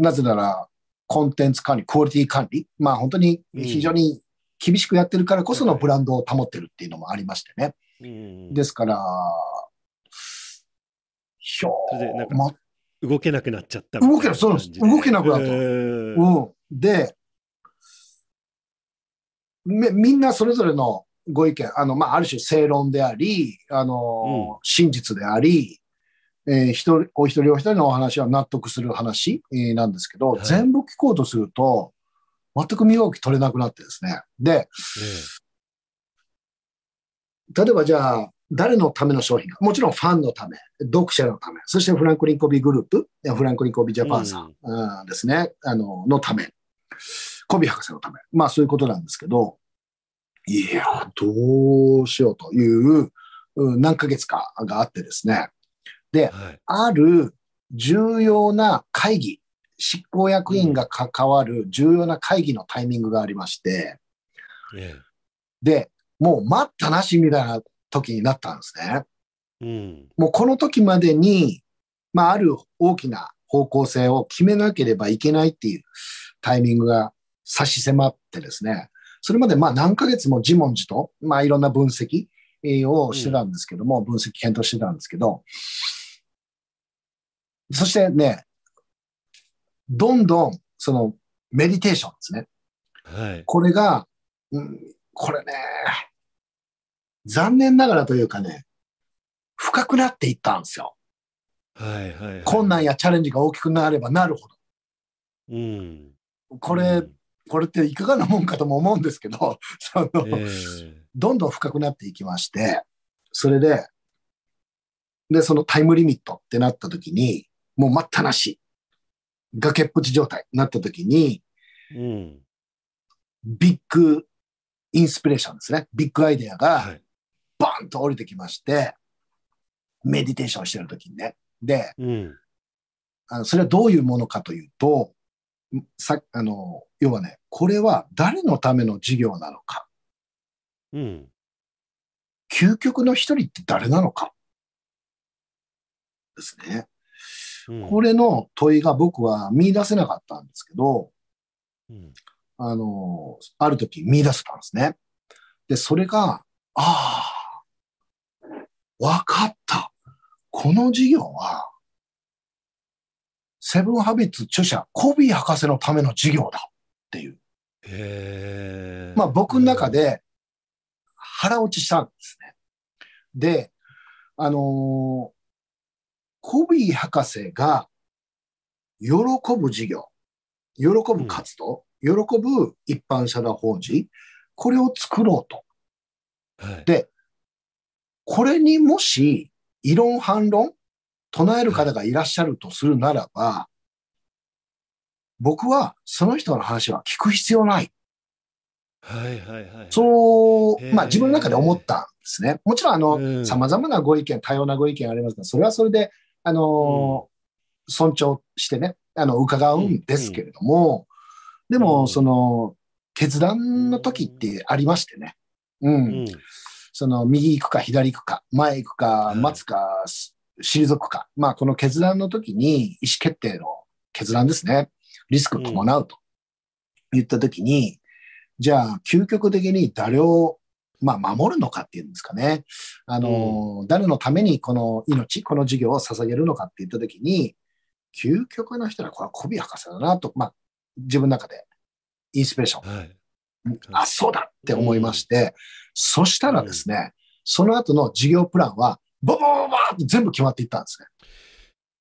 Speaker 2: なぜなら、コンテンツ管理、クオリティ管理、まあ本当に非常に厳しくやってるからこそのブランドを保ってるっていうのもありましてね。うん、ですから、
Speaker 1: ひょー、ま、動けなくなっちゃった
Speaker 2: 動けな、そうです。動けなくなった。うん。で、みみんなそれぞれのご意見、あの、まあ、ある種正論であり、あの、うん、真実であり、えー、一人、お一人お一人のお話は納得する話、えー、なんですけど、はい、全部聞こうとすると、全く身動き取れなくなってですね。で、例えばじゃあ、誰のための商品か。もちろんファンのため、読者のため、そしてフランクリンコビーグループ、フランクリンコビージャパンさん、うん、ですね、あの、のため。コビー博士のため。まあそういうことなんですけど、いや、どうしようという何ヶ月かがあってですね。で、はい、ある重要な会議、執行役員が関わる重要な会議のタイミングがありまして、うん、で、もう待ったなしみたいな時になったんですね。うん、もうこの時までに、まあ、ある大きな方向性を決めなければいけないっていうタイミングが差し迫ってですね、それまでまあ何ヶ月も自問自答、まあいろんな分析をしてたんですけども、うん、分析検討してたんですけど、そしてね、どんどんそのメディテーションですね。はい。これが、うん、これね、残念ながらというかね、深くなっていったんですよ。
Speaker 1: はいはい、はい、
Speaker 2: 困難やチャレンジが大きくなればなるほど。
Speaker 1: うん、
Speaker 2: これ、うん、これっていかがなもんかとも思うんですけど、その、えー、どんどん深くなっていきまして、それで、で、そのタイムリミットってなった時に、もう待ったなし、崖っぷち状態になった時に、
Speaker 1: うん、
Speaker 2: ビッグインスピレーションですね。ビッグアイデアが、バンと降りてきまして、メディテーションしてる時にね。で、
Speaker 1: うん、
Speaker 2: あのそれはどういうものかというと、さあの要はね、これは誰のための事業なのか。
Speaker 1: うん、
Speaker 2: 究極の一人って誰なのか。ですね。うん、これの問いが僕は見出せなかったんですけど、
Speaker 1: うん、
Speaker 2: あの、ある時見出せたんですね。で、それが、ああ、わかった。この事業は、セブンハビッツ著者、コビー博士のための事業だっていう。
Speaker 1: へ
Speaker 2: まあ僕の中で腹落ちしたんですね。で、あのー、コビー博士が喜ぶ事業、喜ぶ活動、喜ぶ一般社団法人、これを作ろうと。
Speaker 1: はい、
Speaker 2: で、これにもし、異論反論、唱える方がいらっしゃるとするならば、僕はその人の話は聞く必要ない。
Speaker 1: はいはいはい。
Speaker 2: そう、まあ自分の中で思ったんですね。もちろんあの、様々なご意見、多様なご意見ありますが、それはそれで、あの、うん、尊重してね、あの、伺うんですけれども、でも、その、決断の時ってありましてね。うん。その、右行くか左行くか、前行くか、待つか、退くか。まあ、この決断の時に、意思決定の決断ですね。リスク伴うと言った時に、じゃあ、究極的に誰を、まあ、守るのかっていうんですかね。あの、誰のためにこの命、この事業を捧げるのかって言った時に、究極の人はこれはコビ博士だなと、まあ、自分の中でインスピレーション。はい、あ、そうだって思いまして、うん、そしたらですね、うん、その後の事業プランは、ボボボボって全部決まっていったんですね。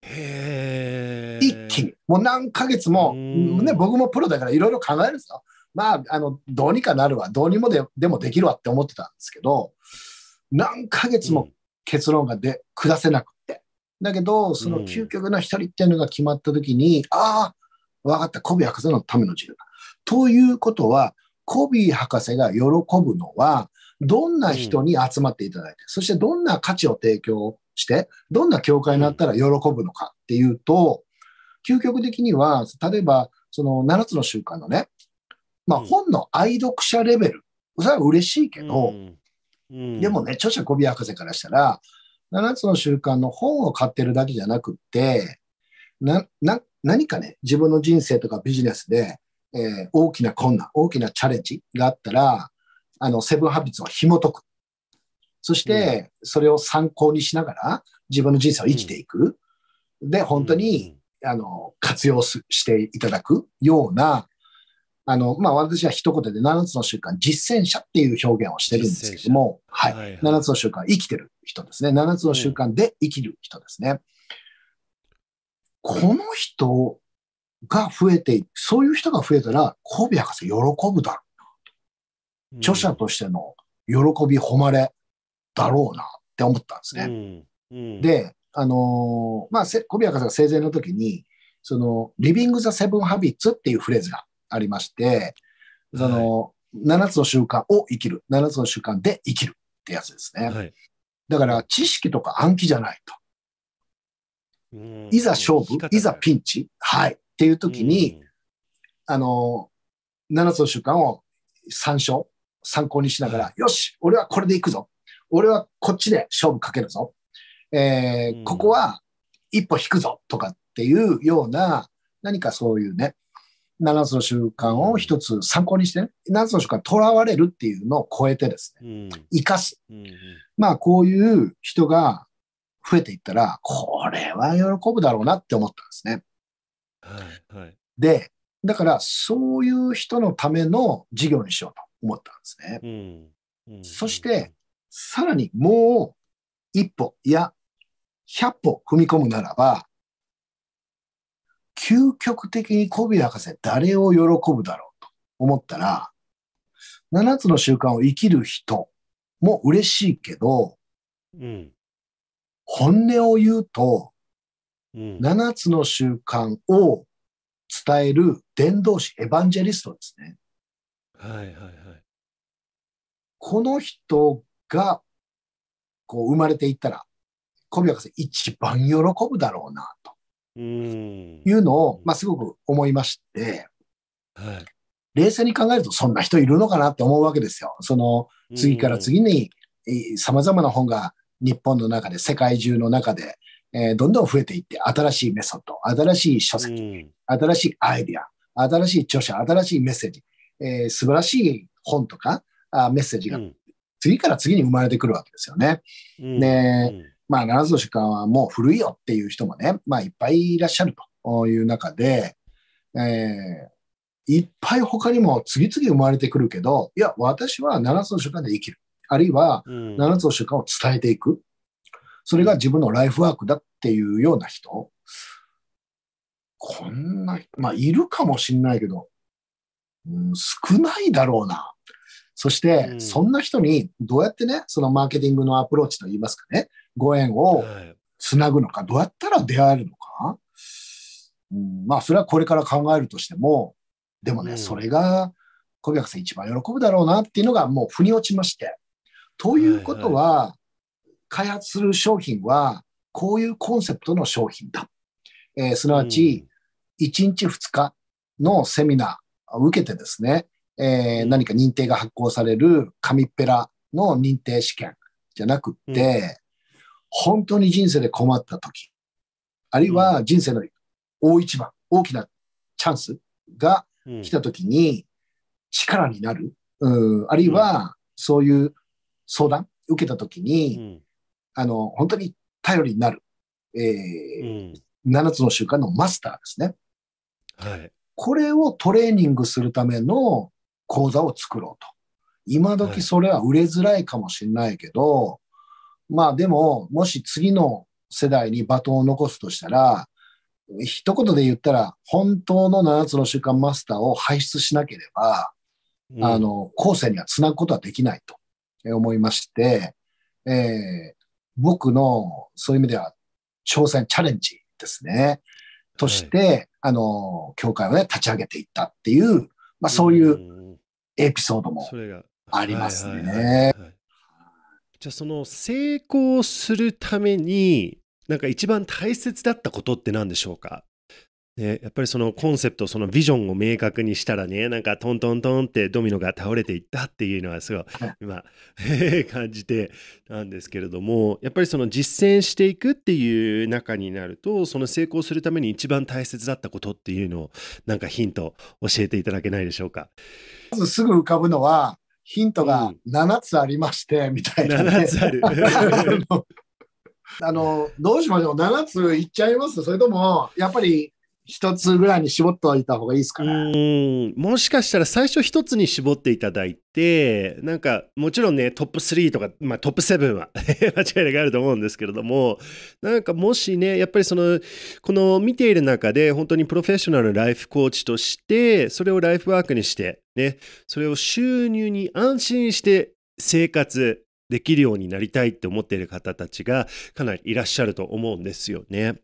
Speaker 1: へ
Speaker 2: 一気に。もう何ヶ月も、ね、僕もプロだからいろいろ考えるんですよ。まあ、あの、どうにかなるわ、どうにもででもできるわって思ってたんですけど、何ヶ月も結論がで、下せなくて。だけど、その究極の一人っていうのが決まった時に、うん、ああ、わかった、コビー博士のための授業だ。ということは、コビー博士が喜ぶのは、どんな人に集まっていただいて、うん、そしてどんな価値を提供して、どんな教会になったら喜ぶのかっていうと、究極的には、例えば、その7つの習慣のね、まあ本の愛読者レベル、それは嬉しいけど、でもね、著者コビー博士からしたら、7つの習慣の本を買ってるだけじゃなくって、な、な、何かね、自分の人生とかビジネスで、えー、大きな困難、大きなチャレンジがあったら、あの、セブンハビッツを紐解く。そして、それを参考にしながら、自分の人生を生きていく。うん、で、本当に、うん、あの、活用していただくような、あの、まあ、私は一言で7つの習慣、実践者っていう表現をしてるんですけども、はい、はいはい、7つの習慣、生きてる人ですね。7つの習慣で生きる人ですね。うん、この人が増えて、そういう人が増えたら、コビ博士喜ぶだろうな。著者としての喜び、誉れだろうなって思ったんですね。うん、で、あのー、まあ、コビ博士が生前の時に、その、リビング・ザ・セブン・ハビッツっていうフレーズがありまして、その、はい、7つの習慣を生きる。7つの習慣で生きるってやつですね。はい、だから、知識とか暗記じゃないと。いざ勝負、いざピンチ、はい。っていう時に、あの、7つの習慣を参照、参考にしながら、はい、よし、俺はこれで行くぞ。俺はこっちで勝負かけるぞ。えー、ここは一歩引くぞとかっていうような、何かそういうね、7つの習慣を一つ参考にしてね、7つの習慣囚われるっていうのを超えてですね、生かす。まあ、こういう人が増えていったら、これは喜ぶだろうなって思ったんですね。
Speaker 1: はいはい、
Speaker 2: で、だからそういう人のための事業にしようと思ったんですね。そして、さらにもう一歩、いや、100歩踏み込むならば、究極的にコビー博士誰を喜ぶだろうと思ったら、7つの習慣を生きる人も嬉しいけど、うん、本音を言うと、うん、7つの習慣を伝える伝道師、エヴァンジェリストですね。
Speaker 1: はいはいはい。
Speaker 2: この人が、こう生まれていったら、小宮博士一番喜ぶだろうな、と。いうのを、まあ、すごく思いまして、はい、冷静に考えるとそんな人いるのかなって思うわけですよ。その次から次に様々な本が日本の中で、世界中の中で、えー、どんどん増えていって、新しいメソッド、新しい書籍、新しいアイディア、新しい著者、新しいメッセージ、えー、素晴らしい本とかあメッセージが次から次に生まれてくるわけですよね。で、まあ、7つの習慣はもう古いよっていう人もね、まあ、いっぱいいらっしゃるという中で、えー、いっぱい他にも次々生まれてくるけど、いや、私は7つの習慣で生きる。あるいは、7つの習慣を伝えていく。それが自分のライフワークだっていうような人、こんな、まあ、いるかもしんないけど、うん、少ないだろうな。そして、そんな人にどうやってね、そのマーケティングのアプローチといいますかね、ご縁をつなぐのか、どうやったら出会えるのか。うん、まあ、それはこれから考えるとしても、でもね、それが小宮さん一番喜ぶだろうなっていうのがもう腑に落ちまして。ということは、開発する商品は、こういうコンセプトの商品だ。えー、すなわち、1日2日のセミナーを受けてですね、えー、何か認定が発行される紙っぺらの認定試験じゃなくって、うん、本当に人生で困った時、あるいは人生の大一番、大きなチャンスが来た時に力になる、うん、あるいはそういう相談受けた時に、うん、あの、本当に頼りになる、えー、うん、7つの習慣のマスターですね。はい。これをトレーニングするための講座を作ろうと。今時それは売れづらいかもしれないけど、はい、まあでも、もし次の世代にバトンを残すとしたら、一言で言ったら、本当の7つの習慣マスターを輩出しなければ、うん、あの、後世にはつなぐことはできないと思いまして、えー、僕のそういう意味では挑戦、チャレンジですね。として、はい、あの、教会をね、立ち上げていったっていう、まあそういうエピソードもありますね。
Speaker 1: じゃあその成功するためになんか一番大切だったことって何でしょうか？ね、やっぱりそのコンセプト、そのビジョンを明確にしたらね、なんかトントントンってドミノが倒れていったっていうのはすごい今 感じてたんですけれども、やっぱりその実践していくっていう中になると、その成功するために一番大切だったことっていうのをなんかヒント教えていただけないでしょうか？
Speaker 2: まずすぐ浮かぶのは、ヒントが7つありまして、みたいな、ね、7つある。あの、どうしましょう ?7 ついっちゃいます？それとも、やっぱり一つぐらいに絞っておいた方がいいですかね。
Speaker 1: もしかしたら最初一つに絞っていただいて、なんかもちろんね、トップ3とか、まあトップ7は 間違いなくあると思うんですけれども、なんかもしね、やっぱりその、この見ている中で本当にプロフェッショナルライフコーチとして、それをライフワークにして、ね、それを収入に安心して生活できるようになりたいって思っている方たちがかなりいらっしゃると思うんですよね。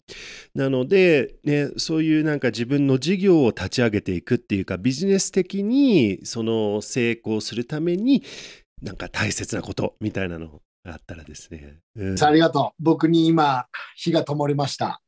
Speaker 1: なので、ね、そういうなんか自分の事業を立ち上げていくっていうかビジネス的にその成功するためになんか大切なことみたいなのがあったらですね。
Speaker 2: うん、ありがとう。僕に今火が灯りました。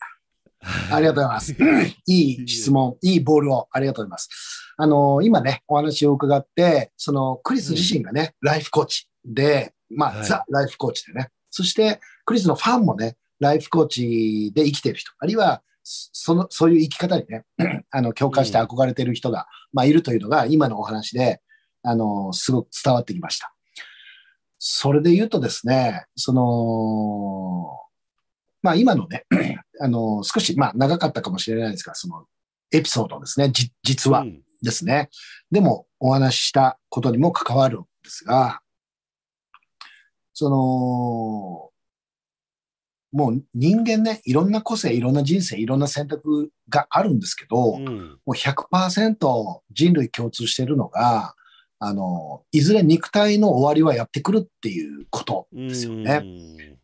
Speaker 2: ありがとうございます。いい質問、いいボールをありがとうございます。あの、今ね、お話を伺って、そのクリス自身がね、うん、ライフコーチで、まあ、はい、ザ・ライフコーチでね。そして、クリスのファンもね、ライフコーチで生きてる人、あるいは、その、そういう生き方にね、あの、共感して憧れてる人が、うん、まあ、いるというのが、今のお話で、あの、すごく伝わってきました。それで言うとですね、その、まあ、今のね、あの、少し、まあ、長かったかもしれないですが、その、エピソードですね、じ、実はですね、うん、でも、お話ししたことにも関わるんですが、その、もう人間ね、いろんな個性、いろんな人生、いろんな選択があるんですけど、うん、もう100%人類共通してるのが、あの、いずれ肉体の終わりはやってくるっていうことですよね。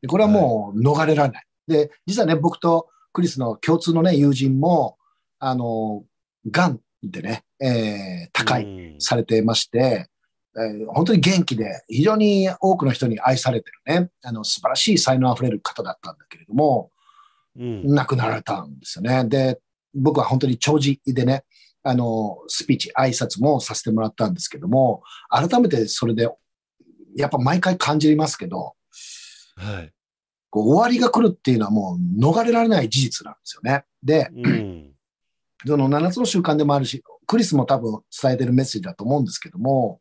Speaker 2: でこれはもう逃れられない。はい、で、実はね、僕とクリスの共通のね、友人も、あの、がんでね、えー、高いされてまして、えー、本当に元気で、非常に多くの人に愛されてるね、あの素晴らしい才能あふれる方だったんだけれども、うん、亡くなられたんですよね。で、僕は本当に長寿でね、あの、スピーチ、挨拶もさせてもらったんですけども、改めてそれで、やっぱ毎回感じますけど、はい。こう終わりが来るっていうのはもう逃れられない事実なんですよね。で、うん、その7つの習慣でもあるし、クリスも多分伝えてるメッセージだと思うんですけども、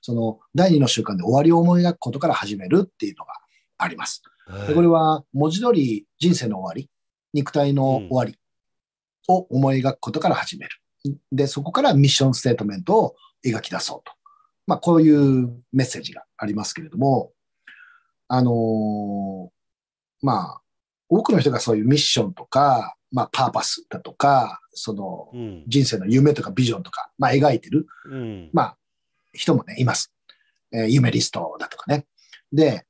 Speaker 2: その第二の習慣で終わりを思い描くことから始めるっていうのがあります。でこれは文字通り人生の終わり、肉体の終わりを思い描くことから始める。で、そこからミッションステートメントを描き出そうと。まあ、こういうメッセージがありますけれども、あのー、まあ、多くの人がそういうミッションとか、まあ、パーパスだとか、その、人生の夢とかビジョンとか、まあ、描いてる、うん、まあ、人もね、います。えー、夢リストだとかね。で、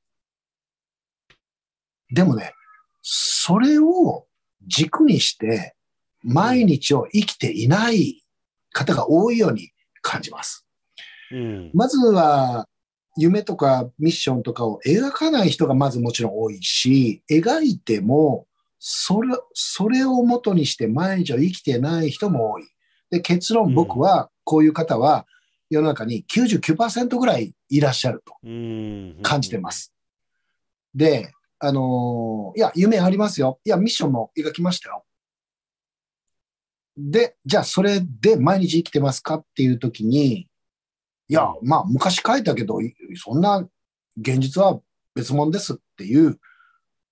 Speaker 2: でもね、それを軸にして、毎日を生きていない方が多いように感じます。うん、まずは、夢とかミッションとかを描かない人がまずもちろん多いし、描いても、それ、それを元にして毎日を生きてない人も多い。で、結論僕は、こういう方は世の中に99%ぐらいいらっしゃると感じてます。で、あのー、いや、夢ありますよ。いや、ミッションも描きましたよ。で、じゃあそれで毎日生きてますかっていう時に、いや、まあ昔書いたけど、そんな現実は別物ですっていう、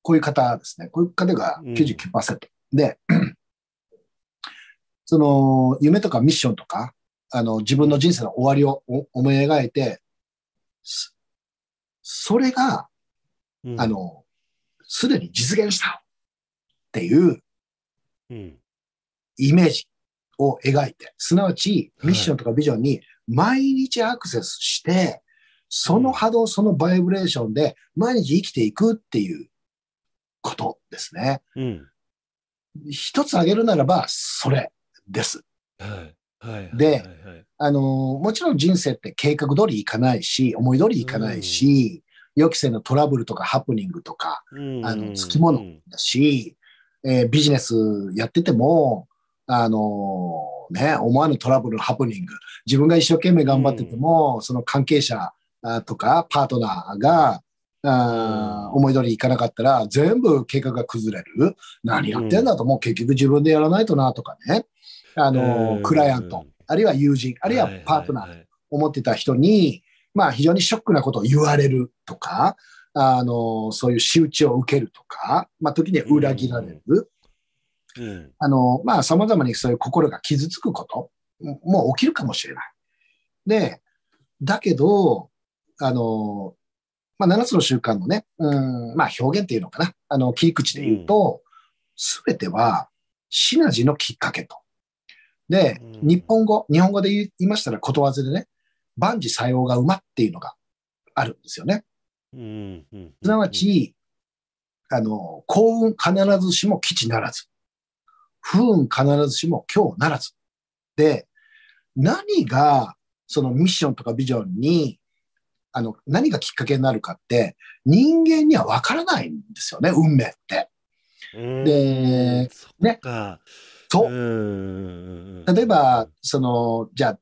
Speaker 2: こういう方ですね。こういう方が99%。うん、で、その夢とかミッションとか、あの、自分の人生の終わりを思い描いて、それが、うん、あの、すでに実現したっていう、イメージを描いて、すなわち、ミッションとかビジョンに毎日アクセスして、その波動、そのバイブレーションで毎日生きていくっていうことですね。うん、一つ挙げるならば、それです。はいで、あのもちろん人生って計画通りいかないし、思い通りいかないし、うん、予期せぬトラブルとかハプニングとか、うん、あの、つきものだし、えー、ビジネスやってても、あのね、思わぬトラブル、ハプニング、自分が一生懸命頑張ってても、うん、その関係者とかパートナーが、あ思い通りいかなかったら、全部計画が崩れる。何やってんだと、もう結局自分でやらないとなとかね。あの、クライアント、あるいは友人、あるいはパートナー、思ってた人に、まあ非常にショックなことを言われるとか、あの、そういう仕打ちを受けるとか、まあ時には裏切られる。うん、あの、まあ様々にそういう心が傷つくことも起きるかもしれない。で、だけど、あの、まあ7つの習慣のね、うん、まあ表現っていうのかな。あの、切り口で言うと、す、べ、てはシナジーのきっかけと。で、日本語、日本語で言いましたらことわざでね、万事作用が馬っていうのがあるんですよね。すなわち、あの、幸運必ずしも基地ならず、不運必ずしも今日ならず。で、何がそのミッションとかビジョンに、あの、何がきっかけになるかって、人間にはわからないんですよね、運命って。で、ね。そう。例えば、その、じゃあ、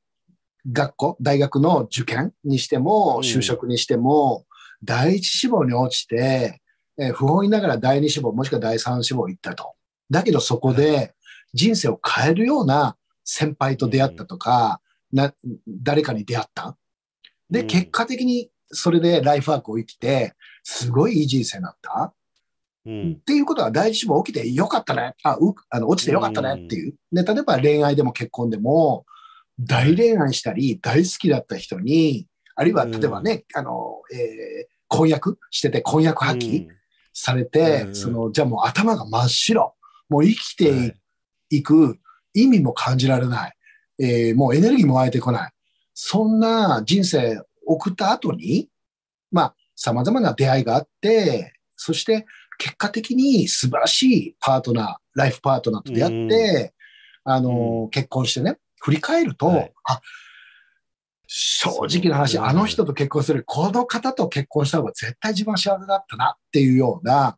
Speaker 2: 学校、大学の受験にしても、就職にしても、うん、第一志望に落ちて、えー、不本意ながら第二志望、もしくは第三志望行ったと。だけどそこで人生を変えるような先輩と出会ったとか、うん、な、誰かに出会った。で、結果的にそれでライフワークを生きて、すごいいい人生になった。っていうことは第一志望起きてよかったね。あ、う、あの、落ちてよかったねっていう。で、例えば恋愛でも結婚でも、大恋愛したり、大好きだった人に、あるいは例えばね、あの、えー、婚約してて婚約破棄、されて、うん、その、じゃあもう頭が真っ白。もう生きていく意味も感じられない。えー、もうエネルギーも湧いてこない。そんな人生送った後に、まあ、様々な出会いがあって、そして結果的に素晴らしいパートナー、ライフパートナーと出会って、うん、あの、うん、結婚してね、振り返ると、はい、あ、正直な話、あの人と結婚する、この方と結婚した方が絶対自分は幸せだったなっていうような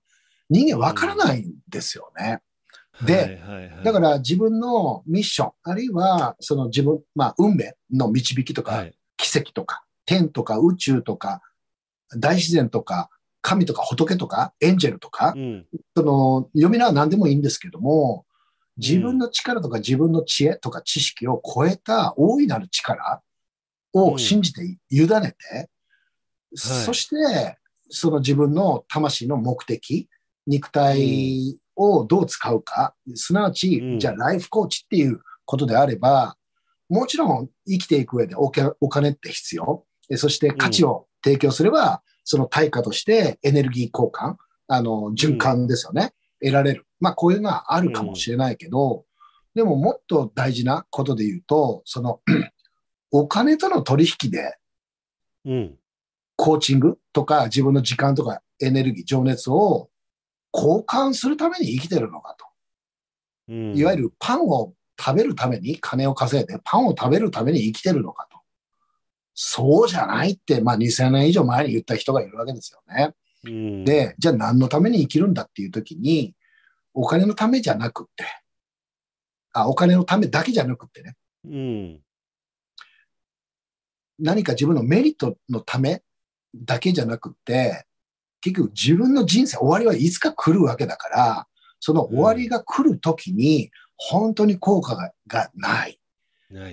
Speaker 2: 人間わからないんですよね。で、だから自分のミッション、あるいはその自分、まあ運命の導きとか、奇跡とか、天とか宇宙とか、大自然とか、神とか仏とか、エンジェルとか、うん、その読み名は何でもいいんですけども、自分の力とか自分の知恵とか知識を超えた大いなる力を信じて委ねて、うんはい、そして、その自分の魂の目的、肉体をどう使うか、すなわち、じゃあライフコーチっていうことであれば、もちろん生きていく上でお金って必要。そして価値を提供すれば、その対価としてエネルギー交換、あの、循環ですよね。得られる。まあ、こういうのはあるかもしれないけど、でももっと大事なことで言うと、その、お金との取引で、コーチングとか自分の時間とかエネルギー、情熱を交換するために生きてるのかと。うん、いわゆるパンを食べるために金を稼いで、パンを食べるために生きてるのかと。そうじゃないって、まあ2000年以上前に言った人がいるわけですよね。うん、で、じゃあ何のために生きるんだっていう時に、お金のためじゃなくって、あ、お金のためだけじゃなくってね。うん、何か自分のメリットのためだけじゃなくって、結局自分の人生終わりはいつか来るわけだから、その終わりが来るときに、本当に効果ががない。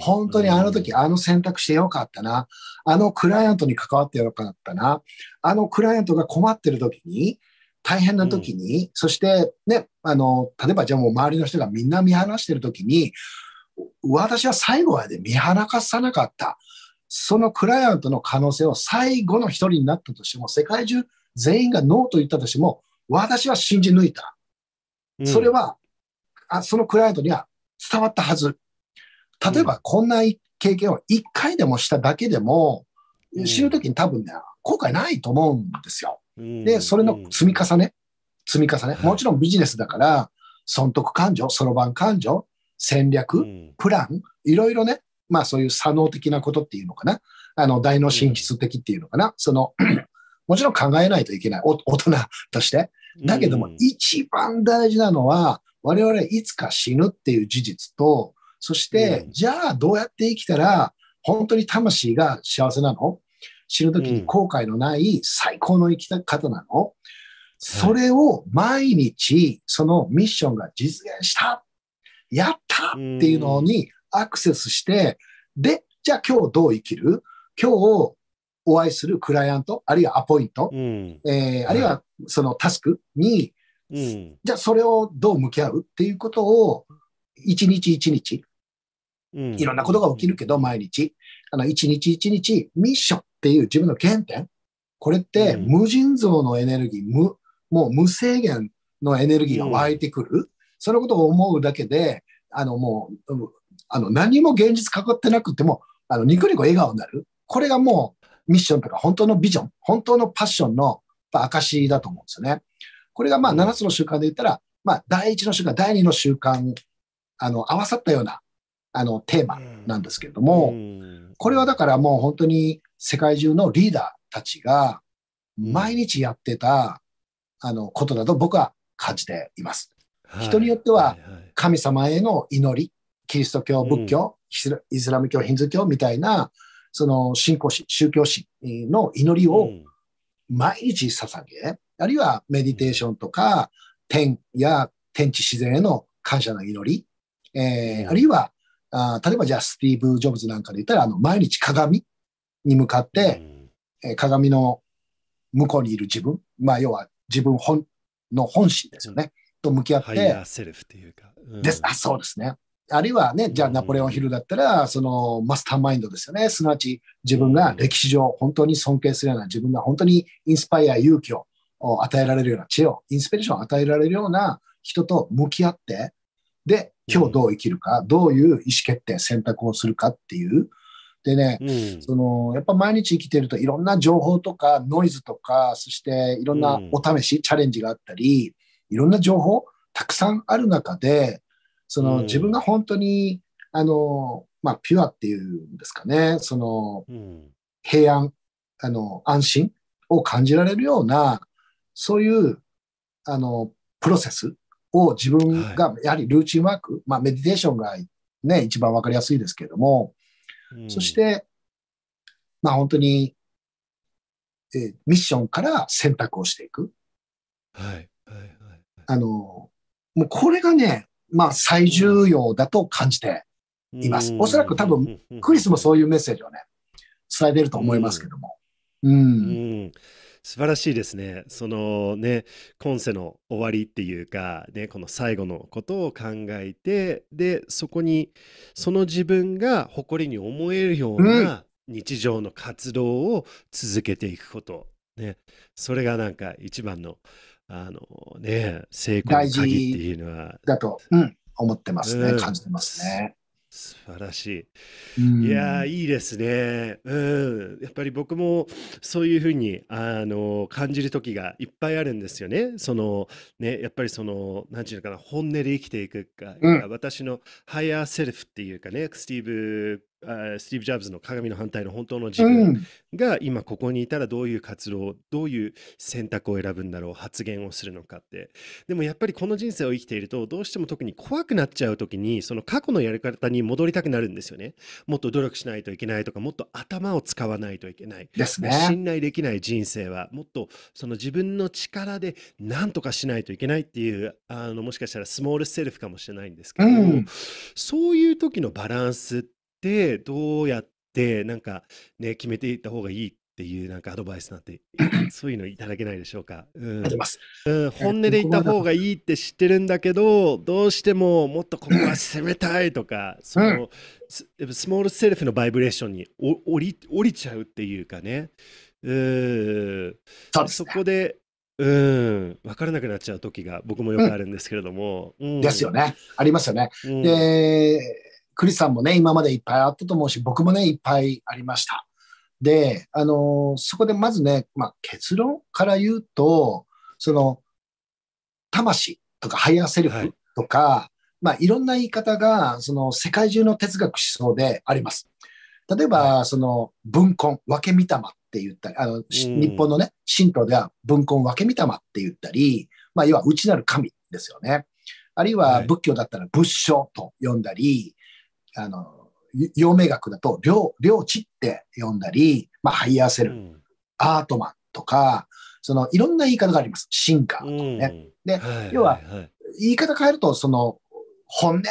Speaker 2: 本当にあの時、あの選択してよかったな。あのクライアントに関わってよかったな。あのクライアントが困ってる時に、大変な時に、うん、そしてね、あの、例えばじゃあもう周りの人がみんな見放してる時に、私は最後まで見放かさなかった。そのクライアントの可能性を最後の一人になったとしても、世界中全員がノーと言ったとしても、私は信じ抜いた。それは、あそのクライアントには伝わったはず。例えば、こんな経験を一回でもしただけでも、死ぬ時に多分ね、後悔ないと思うんですよ。で、それの積み重ね、積み重ね。もちろんビジネスだから、損得感情、そろばん感情、戦略、プラン、いろいろね、まあそういう左脳的なことっていうのかな。あの、大脳進出的っていうのかな。その もちろん考えないといけない。大人として。だけども、一番大事なのは、我々いつか死ぬっていう事実と、そして、じゃあどうやって生きたら、本当に魂が幸せなの？死ぬ時に後悔のない最高の生き方なの、それを毎日、そのミッションが実現した、やったっていうのにアクセスして、で、じゃあ今日どう生きる？今日お会いするクライアント、あるいはアポイント、うん、えー、あるいはそのタスクに、うん、じゃあそれをどう向き合う？っていうことを、一日一日、うん、いろんなことが起きるけど、毎日、あの、一日一日、ミッションっていう自分の原点、これって無尽蔵のエネルギー、無、もう無制限のエネルギーが湧いてくる。そのことを思うだけで、あの、もう、あの、何も現実かかってなくても、あの、ニコニコ笑顔になる。これがもう、ミッションとか本当のビジョン、本当のパッションの証だと思うんですよね。これがまあ7つの習慣で言ったら、まあ第1の習慣、第2の習慣、あの、合わさったような、あの、テーマなんですけれども、これはだからもう本当に世界中のリーダーたちが毎日やってた、あの、ことだと僕は感じています。人によっては神様への祈り、キリスト教、仏教、イスラム教、ヒンズー教みたいな、その信仰心、宗教心の祈りを毎日捧げ、あるいはメディテーションとか、天や天地自然への感謝の祈り、えー、あるいはあ、例えばじゃあスティーブ・ジョブズなんかで言ったら、あの、毎日鏡に向かって、えー、鏡の向こうにいる自分、まあ、要は自分本の本心ですよね、と向き合って。
Speaker 1: セルフっていうか。
Speaker 2: うん、です。あ、そうですね。あるいはね、じゃあナポレオンヒルだったら、そのマスターマインドですよね。すなわち自分が歴史上本当に尊敬するような、自分が本当にインスパイア、勇気を与えられるような知恵を、インスピレーションを与えられるような人と向き合って、で、今日どう生きるか、どういう意思決定、選択をするかっていう。でね、うん、その、やっぱ毎日生きてるといろんな情報とかノイズとか、そしていろんなお試し、うん、チャレンジがあったり、いろんな情報たくさんある中で、その、自分が本当に、あの、まあ、ピュアっていうんですかね、その、平安、あの、安心を感じられるような、そういう、あの、プロセスを自分が、やはりルーチンワーク、はい、まあ、メディテーションがね、一番わかりやすいですけれども、うん、そして、まあ、本当に、えミッションから選択をしていく。
Speaker 1: はい。はい。はい。
Speaker 2: あの、もうこれがね、まあ、最重要だと感じています。おそらく多分、クリスもそういうメッセージをね、伝えてると思いますけども。うん。うん
Speaker 1: 素晴らしいですね。そのね、今世の終わりっていうか、ね、この最後のことを考えて、で、そこに、その自分が誇りに思えるような日常の活動を続けていくこと。ね、それがなんか一番の、あのね、成功の鍵っていうのは。
Speaker 2: だと、うん、思ってますね。感じてますね。
Speaker 1: 素晴らしい。いやいいですね。うん。やっぱり僕もそういうふうに、あの、感じる時がいっぱいあるんですよね。その、ね、やっぱりその、なんていうのかな、本音で生きていくか、うん。私の higher self っていうかね、スティーブあスティーブ・ジョブズの鏡の反対の本当の自分が今ここにいたらどういう活動どういう選択を選ぶんだろう発言をするのかって。でもやっぱりこの人生を生きているとどうしても特に怖くなっちゃう時にその過去のやり方に戻りたくなるんですよね。もっと努力しないといけないとかもっと頭を使わないといけない。
Speaker 2: ですね。
Speaker 1: 信頼できない人生はもっとその自分の力で何とかしないといけないっていうあのもしかしたらスモールセルフかもしれないんですけど、うん、そういう時のバランスってで、どうやってなんかね、決めていった方がいいっていうなんかアドバイスなんて、そういうのいただけないでしょうか？
Speaker 2: うん。ます。
Speaker 1: うん、本音で言った方がいいって知ってるんだけど、どうしてももっとここは攻めたいとか、その、ススモールセルフのバイブレーションにお降り降りちゃうっていうかね。うん。そそこで、うん、分からなくなっちゃう時が僕もよくあるんですけれども。
Speaker 2: うん。ですよね。ありますよね。うん。でクリスさんもね、今までいっぱいあったと思うし、僕もね、いっぱいありました。で、あのー、そこでまずね、まあ、結論から言うと、その、魂とか higher self とか、はい、まあ、いろんな言い方が、その、世界中の哲学思想であります。例えば、はい、その、文根、分け見たまって言ったり、あの、日本のね、神道では分魂分け御霊って言ったり、まあ、要は内なる神ですよね。あるいは仏教だったら仏性と呼んだり、あの、陽明学だと、良、良知って呼んだり、まあ、 higher self、うん、アートマンとか、その、いろんな言い方があります。真我とかね。うん、で、はい、要は、言い方変えると、その、本音、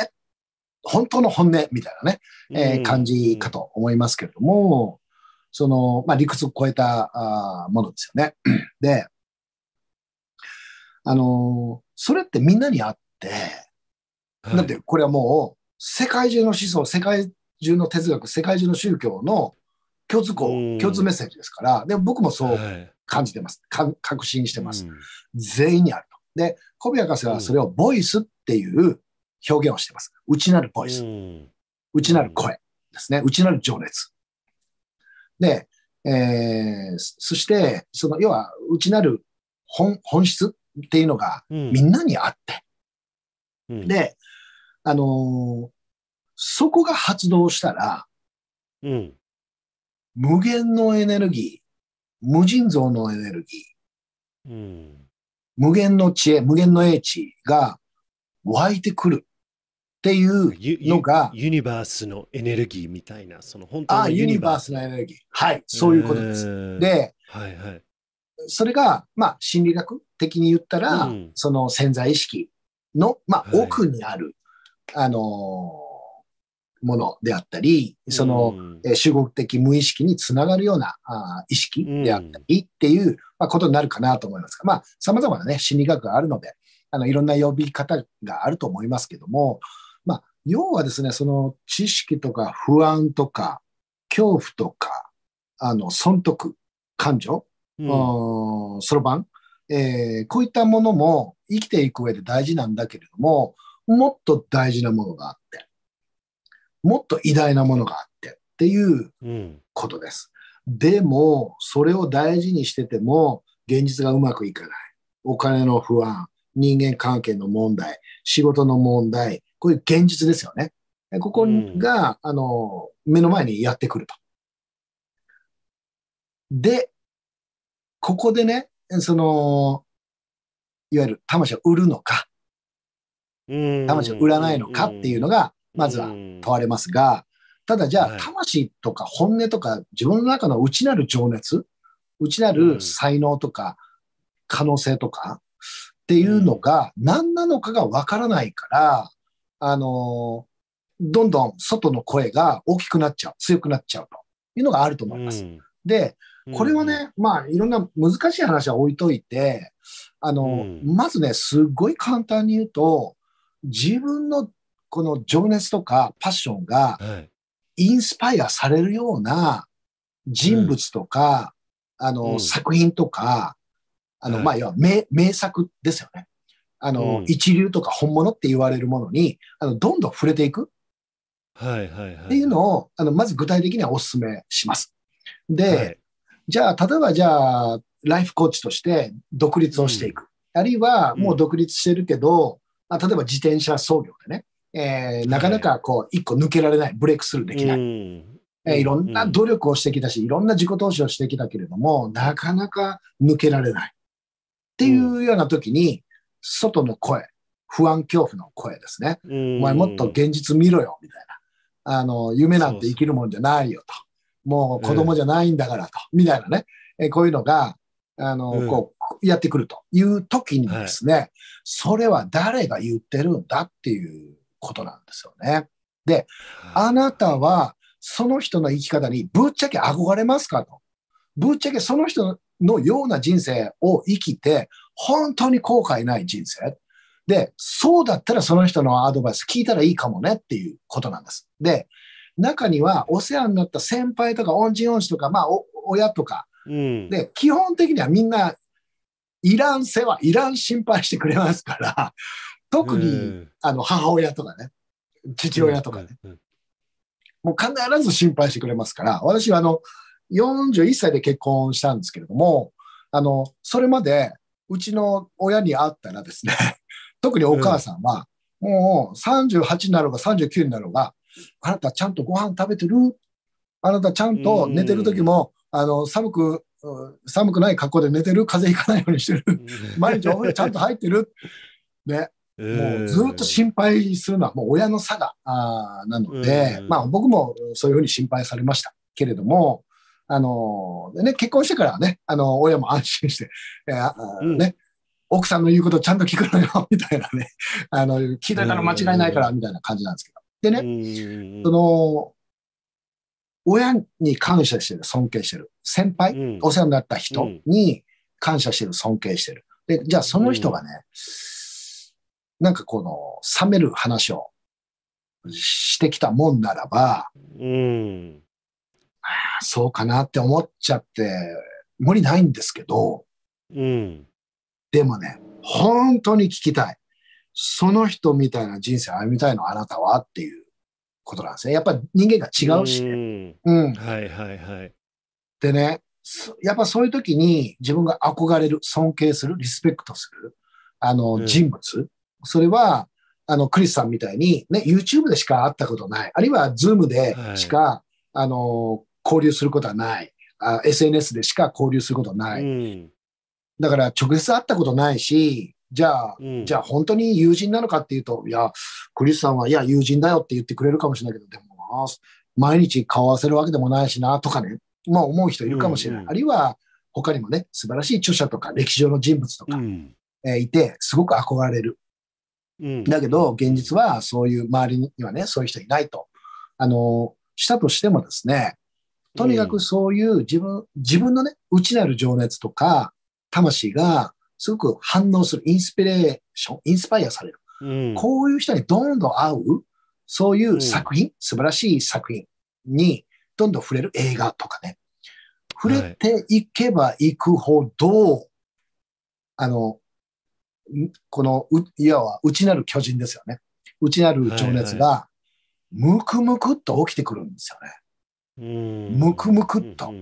Speaker 2: 本当の本音みたいなね、えー、感じかと思いますけれども、その、まあ、理屈を超えたあものですよね。で、あのー、それってみんなにあって、だってこれはもう、世界中の思想、世界中の哲学、世界中の宗教の共通項、共通メッセージですから、でも僕もそう感じてます。はい、確信してます。全員にあると。で、小宮博士はそれをボイスっていう表現をしてます。内なるボイス。内なる声ですね。内なる情熱。で、えー、そして、その、要は、内なる本本質っていうのがみんなにあって、うん、で、あのー、そこが発動したら、
Speaker 1: うん、
Speaker 2: 無限のエネルギー、無尽蔵のエネルギ
Speaker 1: ー、うん、
Speaker 2: 無限の知恵、無限の英知が湧いてくるっていうのが
Speaker 1: ユ。ユニバースのエネルギーみたいな、その本当の
Speaker 2: ユニバースのエネルギー。はい、そういうことです。で、
Speaker 1: はいはい、
Speaker 2: それが、まあ、心理学的に言ったら、うん、その潜在意識の、まあ、奥にある、あのものであったり、その、うん、集合的無意識につながるようなあ意識であったりっていう、まあ、ことになるかなと思いますが、まあ、様々なね、心理学があるので、あの、いろんな呼び方があると思いますけども、まあ、要はですね、その知識とか不安とか、恐怖とか、あの、損得、感情、そろばんえー、こういったものも生きていく上で大事なんだけれども、もっと大事なものがあって、もっと偉大なものがあってっていうことです。うん、でも、それを大事にしてても、現実がうまくいかない。お金の不安、人間関係の問題、仕事の問題、こういう現実ですよね。ここが、うん、あの、目の前にやってくると。で、ここでね、その、いわゆる魂を売るのか、魂を売らないのかっていうのが、まずは問われますが、ただじゃあ、魂とか本音とか、自分の中の内なる情熱、内なる才能とか、可能性とかっていうのが何なのかがわからないから、あの、どんどん外の声が大きくなっちゃう、強くなっちゃうというのがあると思います。で、これはね、まあ、いろんな難しい話は置いといて、あの、まずね、すっごい簡単に言うと、自分のこの情熱とかパッションが、インスパイアされるような人物とか、あの、作品とか、あの、まあ、要は名、名作ですよね。あの、一流とか本物って言われるものに、あの、どんどん触れていく。
Speaker 1: はいはいはい。
Speaker 2: っていうのを、あの、まず具体的にはお勧めします。で、じゃあ、例えばじゃあ、ライフコーチとして独立をしていく。うん、あるいは、もう独立してるけど、まあ、例えば自転車操業でね、えー、なかなかこう、一個抜けられない、ブレイクスルーできない。えー、いろんな努力をしてきたし、いろんな自己投資をしてきたけれども、なかなか抜けられない。っていうような時に、外の声、不安恐怖の声ですね。お前もっと現実見ろよ、みたいな。あの、夢なんて生きるもんじゃないよと。もう子供じゃないんだからと、みたいなね、えこういうのが、あの、こう、やってくるという時にですね、それは誰が言ってるんだっていうことなんですよね。で、あなたはその人の生き方にぶっちゃけ憧れますかと。ぶっちゃけその人のような人生を生きて、本当に後悔ない人生。で、そうだったらその人のアドバイス聞いたらいいかもねっていうことなんです。で、中にはお世話になった先輩とか恩人恩師とか、まあ、親とか、うん、で、基本的にはみんな、いらん世話、いらん心配してくれますから、特に、あの、母親とかね、父親とかね、もう必ず心配してくれますから、私はあの、41歳で結婚したんですけれども、あの、それまで、うちの親に会ったらですね、特にお母さんは、もう38になろうが39になろうが、あなたちゃんとご飯食べてる？あなたちゃんと寝てる時も、あの、寒く、寒くない格好で寝てる？風邪ひかないようにしてる？毎日お風呂ちゃんと入ってる？ね。もうずっと心配するのはもう親の差が、あなので、まあ僕もそういうふうに心配されました。けれども、あの、ね、結婚してからはね、あの、親も安心して、えー、ね、奥さんの言うことちゃんと聞くのよ、みたいなね、あの、聞いたら間違いないから、みたいな感じなんですけど。でね、その、親に感謝してる、尊敬してる。先輩、うん、お世話になった人に感謝してる、尊敬してる。で、じゃあその人がね、なんかこの、冷める話をしてきたもんならば、うん、そうかなって思っちゃって、無理ないんですけど、うん、でもね、本当に聞きたい。その人みたいな人生歩みたいのあなたはっていうことなんですね。やっぱり人間が違うしね。うん。
Speaker 1: はいはいはい。
Speaker 2: でね、やっぱそういう時に自分が憧れる、尊敬する、リスペクトする、あの、人物、うん、それは、あの、クリスさんみたいに、ね、YouTube でしか会ったことない、あるいは Zoom でしか、はい、あの、交流することはない。あ、SNS でしか交流することはない。うん、だから直接会ったことないし、じゃあ、うん、じゃあ本当に友人なのかっていうと、いや、クリスさんは、いや、友人だよって言ってくれるかもしれないけど、でもな、毎日顔合わせるわけでもないしな、とかね、まあ思う人いるかもしれない。うんうん、あるいは、他にもね、素晴らしい著者とか歴史上の人物とか、うん、えー、いて、すごく憧れる。うん、だけど、現実はそういう周りにはね、そういう人いないと。あの、したとしてもですね、とにかくそういう自分、自分のね、内なる情熱とか、魂がすごく反応する、インスピレーション、インスパイアされる。うん、こういう人にどんどん会う、そういう作品、うん、素晴らしい作品にどんどん触れる映画とかね。触れていけばいくほど、あの、この、いわば内なる巨人ですよね。内なる情熱が、むくむくっと起きてくるんですよね。むくむくっと。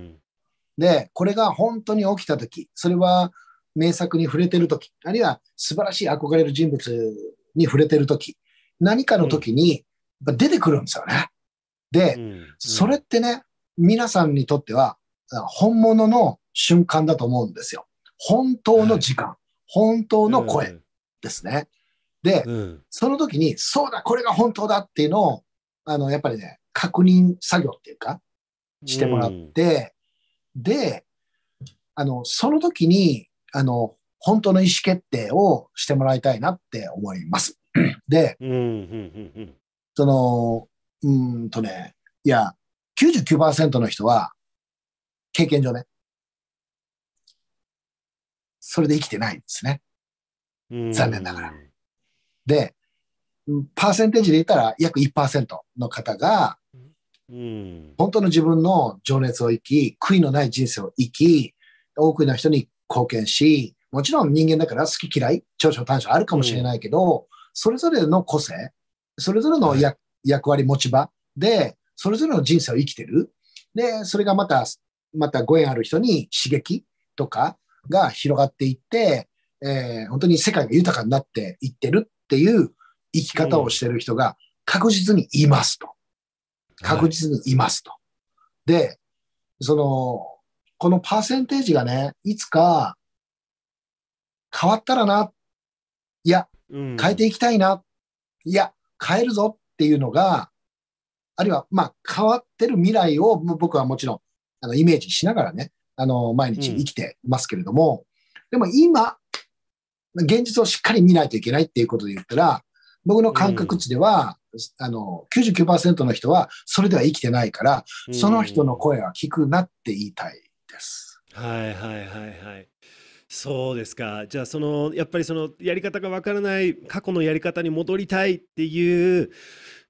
Speaker 2: で、これが本当に起きたとき、それは名作に触れてるとき、あるいは素晴らしい憧れる人物に触れてるとき、何かのときに出てくるんですよね。で、それってね、皆さんにとっては本物の瞬間だと思うんですよ。本当の時間、はい、本当の声ですね。で、うん、その時に、そうだ、これが本当だっていうのを、あの、やっぱりね、確認作業っていうか、してもらって、うん、で、あの、その時に、あの、本当の意思決定をしてもらいたいなって思います。で、うん、その、うんとね、いや、99%の人は、経験上ね、それで生きてないんですね。残念ながら。で、パーセンテージで言ったら約1%の方が、本当の自分の情熱を生き、悔いのない人生を生き、多くの人に貢献し、もちろん人間だから好き嫌い、長所短所あるかもしれないけど、それぞれの個性、それぞれの役,、役割持ち場で、それぞれの人生を生きてる。で、それがまた、またご縁ある人に刺激とかが広がっていって、えー、本当に世界が豊かになっていってるっていう生き方をしてる人が確実にいますと。確実にいますと。はい、で、その、このパーセンテージがね、いつか変わったらな、いや、変えていきたいな、いや、変えるぞっていうのが、あるいは、まあ、変わってる未来を僕はもちろん、あの、イメージしながらね、あの、毎日生きてますけれども、うん、でも今、現実をしっかり見ないといけないっていうことで言ったら、僕の感覚値では、うん、あの、99%の人はそれでは生きてないから、その人の声は聞くなって言いたいです。
Speaker 1: はいはいはいはい。そうですか。じゃあそのやっぱりそのやり方がわからない過去のやり方に戻りたいっていう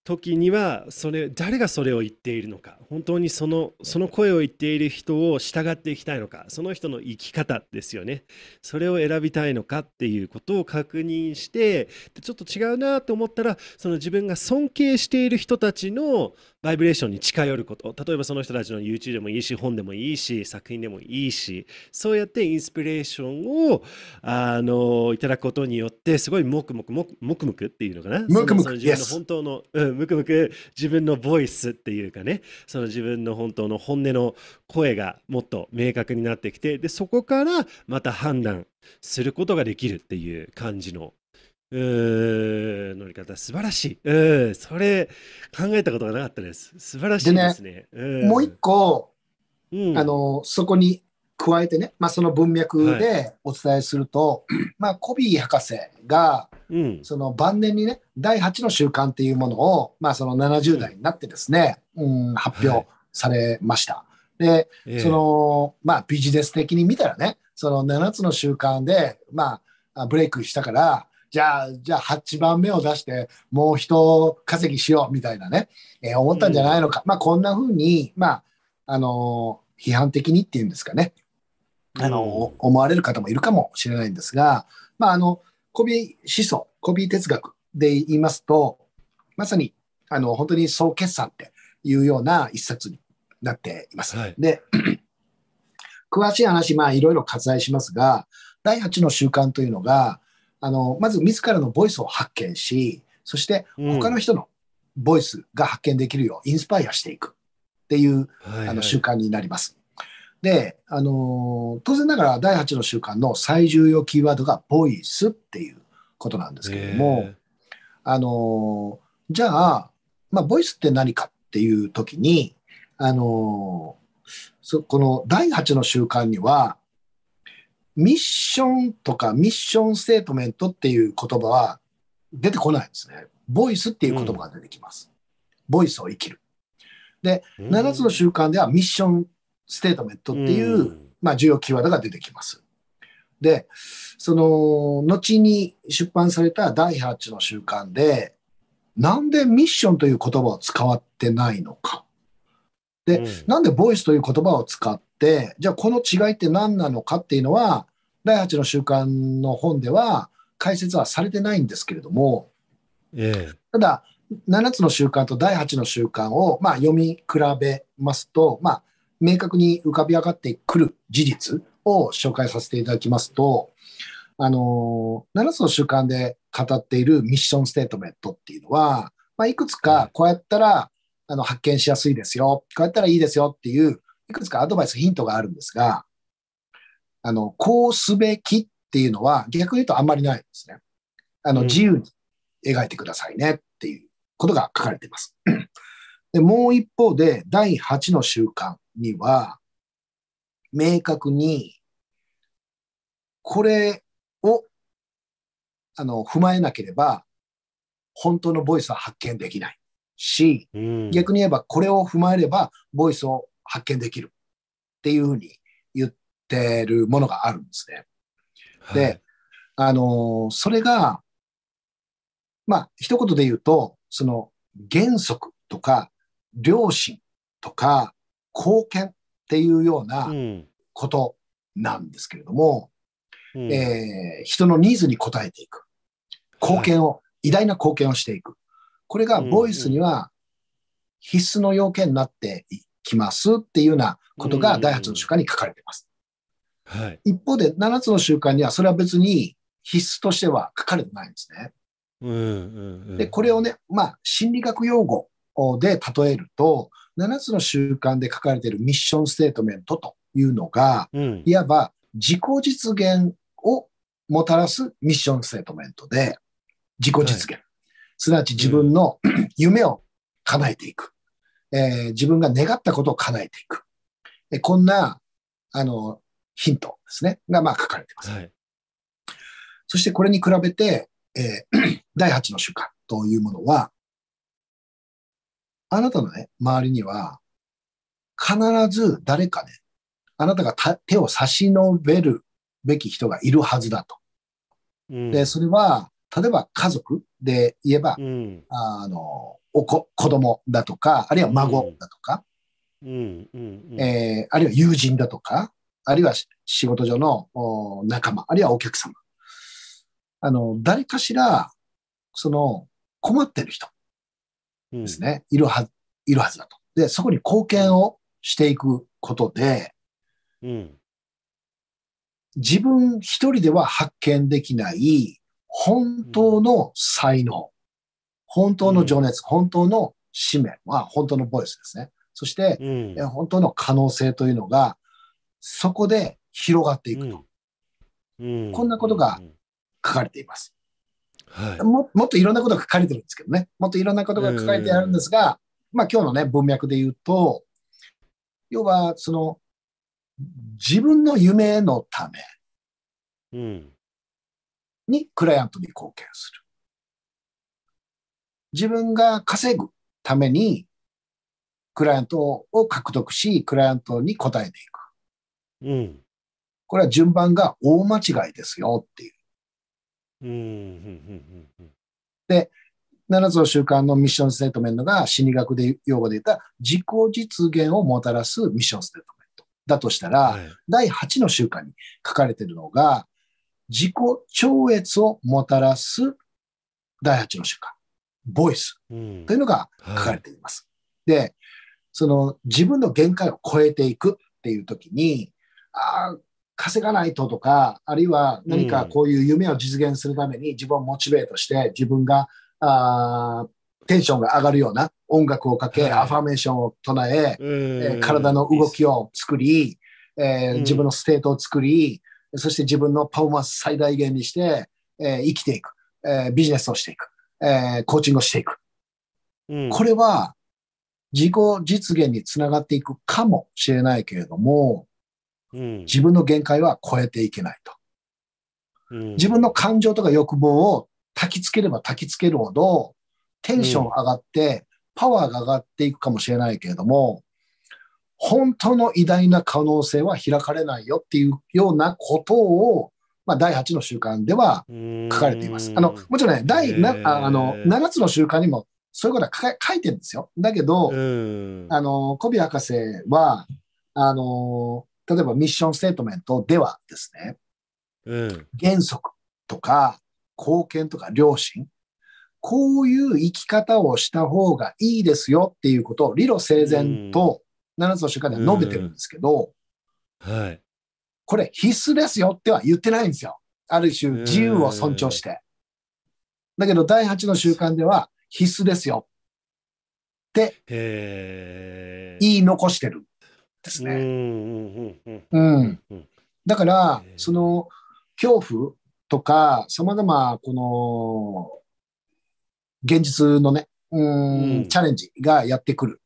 Speaker 1: 時にはそれ誰がそれを言っているのか本当にそのその声を言っている人を従っていきたいのかその人の生き方ですよね。それを選びたいのかっていうことを確認してちょっと違うなと思ったらその自分が尊敬している人たちのバイブレーションに近寄ること。例えばその人たちの YouTube でもいいし本でもいいし作品でもいいしそうやってインスピレーションをあのいただくことによってすごいもくもくもくもくっていうのかな？
Speaker 2: もくもく
Speaker 1: 自分の本当の、うん、むくむく自分のボイスっていうかねその自分の本当の本音の声がもっと明確になってきてでそこからまた判断することができるっていう感じのうん乗り方素晴らしい。うん、それ考えたことがなかったです。素晴らしいですね。
Speaker 2: ねもう一個、うん、あのそこに加えてね、まあ、その文脈でお伝えすると、はい、まあ、コビー博士が、うん、その晩年にね、第8の習慣っていうものを、まあ、その70代になってですね、うん、うん、発表されました。はい、で、えー、その、まあ、ビジネス的に見たらね、その7つの習慣で、まあ、ブレイクしたから、じゃあ、じゃあ8番目を出して、もう人稼ぎしようみたいなね、えー、思ったんじゃないのか。うん、まあ、こんな風に、まあ、あのー、批判的にっていうんですかね、あのー、思われる方もいるかもしれないんですが、まあ、あの、コビー思想、コビー哲学で言いますと、まさに、あの、本当に総決算っていうような一冊になっています。はい、で、詳しい話、まあ、いろいろ割愛しますが、第8の習慣というのが、あの、まず自らのボイスを発見し、そして他の人のボイスが発見できるようインスパイアしていく。っていう、あの習慣になります。で、あの当然ながら第8の習慣の最重要キーワードがボイスっていうことなんですけれども、あのじゃあ、まあ、ボイスって何かっていう時に、あのそこの第8の習慣には、ミッションとかミッションステートメントっていう言葉は出てこないんですね。ボイスっていう言葉が出てきます。うん、ボイスを生きる。で、7つの習慣ではミッションステートメントっていう、うん、まあ、重要キーワードが出てきます。で、その、後に出版された第8の習慣で、なんでミッションという言葉を使ってないのか。で、うん、なんでボイスという言葉を使って、じゃあこの違いって何なのかっていうのは、第8の習慣の本では解説はされてないんですけれども、
Speaker 1: ええ、
Speaker 2: ただ、7つの習慣と第8の習慣を、まあ、読み比べますと、まあ、明確に浮かび上がってくる事実を紹介させていただきますと、あの、7つの習慣で語っているミッションステートメントっていうのは、まあ、いくつかこうやったら、あの、発見しやすいですよ。こうやったらいいですよっていう、いくつかアドバイス、ヒントがあるんですが、あの、こうすべきっていうのは逆に言うとあんまりないんですね。あの、自由に描いてくださいねっていうことが書かれています。でもう一方で、第8の習慣には、明確に、これを、あの、踏まえなければ、本当のボイスは発見できないし、うん、逆に言えば、これを踏まえれば、ボイスを発見できるっていうふうに言ってるものがあるんですね。はい、で、あの、それが、まあ、一言で言うと、その原則とか、良心とか、貢献っていうようなことなんですけれども、うん、えー、人のニーズに応えていく。貢献を、はい、偉大な貢献をしていく。これがボイスには必須の要件になっていきますっていうようなことが第8の習慣に書かれています。
Speaker 1: はい、
Speaker 2: 一方で7つの習慣にはそれは別に必須としては書かれてないんですね。で、これをね、まあ、心理学用語で例えると、7つの習慣で書かれているミッションステートメントというのが、うん、いわば自己実現をもたらすミッションステートメントで、自己実現。はい、すなわち自分の、うん、夢を叶えていく、えー、自分が願ったことを叶えていく。えこんな、あの、ヒントですね。が、まあ書かれています。はい、そしてこれに比べて、えー、第8の習慣というものは、あなたのね、周りには、必ず誰かね、あなたが手を差し伸べるべき人がいるはずだと。うん、で、それは、例えば家族で言えば、うん、あの、お子、子供だとか、あるいは孫だとか、
Speaker 1: うん
Speaker 2: えー、あるいは友人だとか、あるいは仕事上の仲間、あるいはお客様。あの、誰かしら、その、困ってる人ですね、うん、いるはず、いるはずだと。で、そこに貢献をしていくことで、
Speaker 1: うん、
Speaker 2: 自分一人では発見できない本当の才能、本当の情熱、うん、本当の使命、まあ本当のボイスですね。そして、うん、本当の可能性というのが、そこで広がっていくと。こんなことが書かれています。
Speaker 1: はい、
Speaker 2: ももっといろんなことが書かれてるんですけどね。もっといろんなことが書かれてあるんですが、まあ今日のね、文脈で言うと、要は、その、自分の夢のためにクライアントに貢献する。自分が稼ぐためにクライアントを獲得し、クライアントに応えていく。
Speaker 1: うん、
Speaker 2: これは順番が大間違いですよっていう。で、7つの習慣のミッションステートメントが心理学で用語で言った自己実現をもたらすミッションステートメントだとしたら、はい、第8の習慣に書かれているのが自己超越をもたらす第8の習慣、 voiceというのが書かれています。はい、で、その自分の限界を超えていくっていう時に、ああ、稼がないととか、あるいは何かこういう夢を実現するために自分を motivate して、自分があテンションが上がるような音楽をかけ、はい、アファメーションを唱え、えー、体の動きを作り、えー、自分の state を作り、そして自分のパフォーマンス最大限にして、えー、生きていく、えー、ビジネスをしていく、えー、コーチングをしていく。うん、これは自己実現につながっていくかもしれないけれども、自分の限界は超えていけないと。うん、自分の感情とか欲望を焚きつければ焚きつけるほど、テンション上がって、パワーが上がっていくかもしれないけれども、本当の偉大な可能性は開かれないよっていうようなことを、まあ、第8の習慣では書かれています。あの、もちろんね、第なあの7つの習慣にもそういうことは書いてるんですよ。だけど、あの、コビ博士は、あの、例えばミッションステートメントではですね、うん、原則とか貢献とか良心、こういう生き方をした方がいいですよっていうことを理路整然と7つの習慣では述べてるんですけど、
Speaker 1: はい、
Speaker 2: これ必須ですよっては言ってないんですよ。ある種自由を尊重して。だけど第8の習慣では必須ですよって言い残してるんですね。うん。だから、その恐怖とか、様々この現実のね、うん、チャレンジがやってくる。う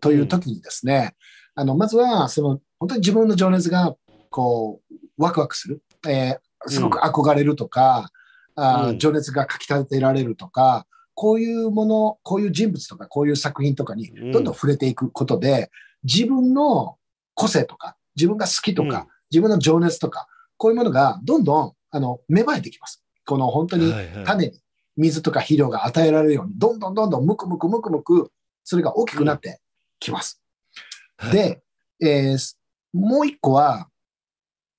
Speaker 2: という時にですね、あの、まずは、その、本当に自分の情熱が、こう、ワクワクする、えー、すごく憧れるとか、うん、あ情熱がかき立てられるとか、こういうもの、こういう人物とか、こういう作品とかにどんどん触れていくことで、自分の個性とか、自分が好きとか、自分の情熱とか、こういうものがどんどん、あの、芽生えてきます。この本当に種に水とか肥料が与えられるように、どんどんどんどんむくむくむくむく、それが大きくなってきます。うん、で、えー、もう一個は、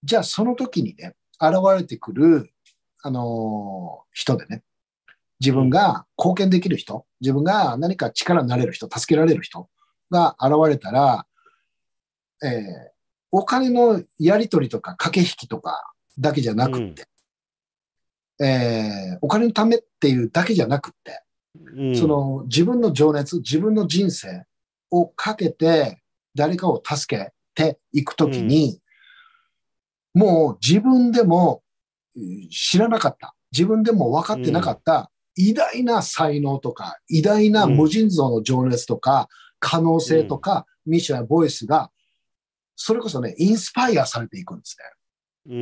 Speaker 2: じゃあその時にね、現れてくる、あのー、人でね、自分が貢献できる人、自分が何か力になれる人、助けられる人が現れたら、えー、お金のやり取りとか駆け引きとかだけじゃなくって、えー、お金のためっていうだけじゃなくって、うん、その自分の情熱、自分の人生をかけて誰かを助けていくときに、うん、もう自分でも知らなかった、自分でも分かってなかった偉大な才能とか、偉大な無尽蔵の情熱とか、可能性とか、ミッションやボイスが、それこそね、インスパイアされていくんです
Speaker 1: ね。う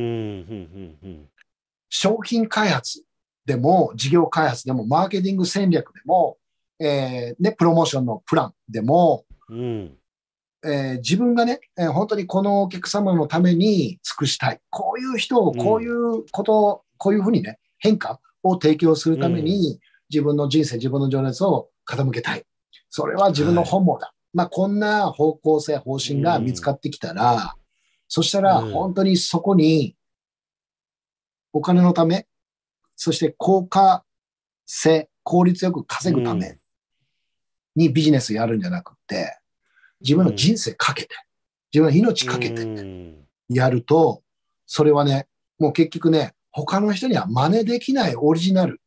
Speaker 1: ん、
Speaker 2: 商品開発でも、事業開発でも、マーケティング戦略でも、えー、ね、プロモーションのプランでも、
Speaker 1: うん
Speaker 2: えー、自分がね、えー、本当にこのお客様のために尽くしたい。こういう人をこういうこと、うん、こういうふうにね、変化を提供するために、自分の人生、自分の情熱を傾けたい。それは自分の本望だ。はい、まあ、こんな方向性、方針が見つかってきたら、うん、そしたら本当にそこにお金のため、そして効果性、効率よく稼ぐためにビジネスやるんじゃなくて、自分の人生かけて、自分の命かけてやると、それはね、もう結局ね、他の人には真似できないオリジナル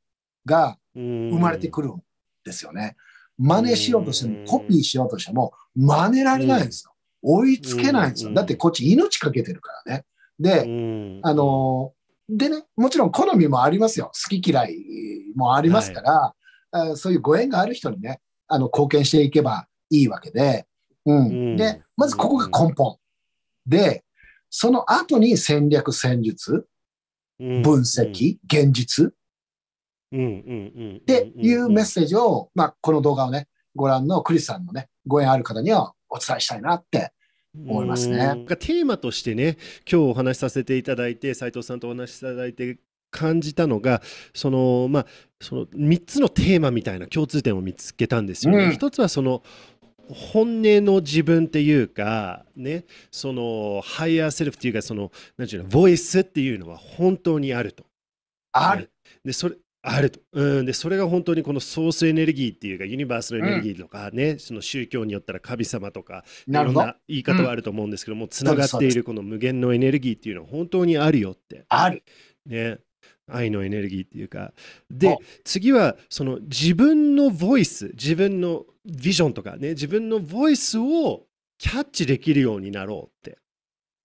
Speaker 2: が生まれてくるんですよね。真似しようとしても、コピーしようとしても、真似られないんですよ。追いつけないんですよ。だってこっち命かけてるからね。で、あのでね、もちろん好みもありますよ。好き嫌いもありますから、はい、そういうご縁がある人にね、あの、貢献していけばいいわけで、うん。うん、で、まずここが根本。で、その後に戦略、戦術、分析、現実、っていうメッセージを、まあ、この動画をね、ご覧のクリスさんのね、ご縁ある方にはお伝えしたいなって思いますね。
Speaker 1: テーマとしてね今日お話しさせていただいて斉藤さんとお話しいただいて感じたのがそのまあその3つのテーマみたいな共通点を見つけたんですよね。うん、一つはその本音の自分っていうかねその higher self っていうかその何て言うの voice っていうのは本当にあると。
Speaker 2: ある。
Speaker 1: でそれあると、うん、でそれが本当にこの source energy っていうか universe のエネルギーとかね、うん、その宗教によったら神様とかいろんな言い方はあると思うんですけどもつな、がっているこの無限のエネルギーっていうのは本当にあるよって。
Speaker 2: ある。
Speaker 1: ね。愛のエネルギーっていうか。で次はその自分の voice 自分のビジョンとかね自分の voice をキャッチできるようになろうって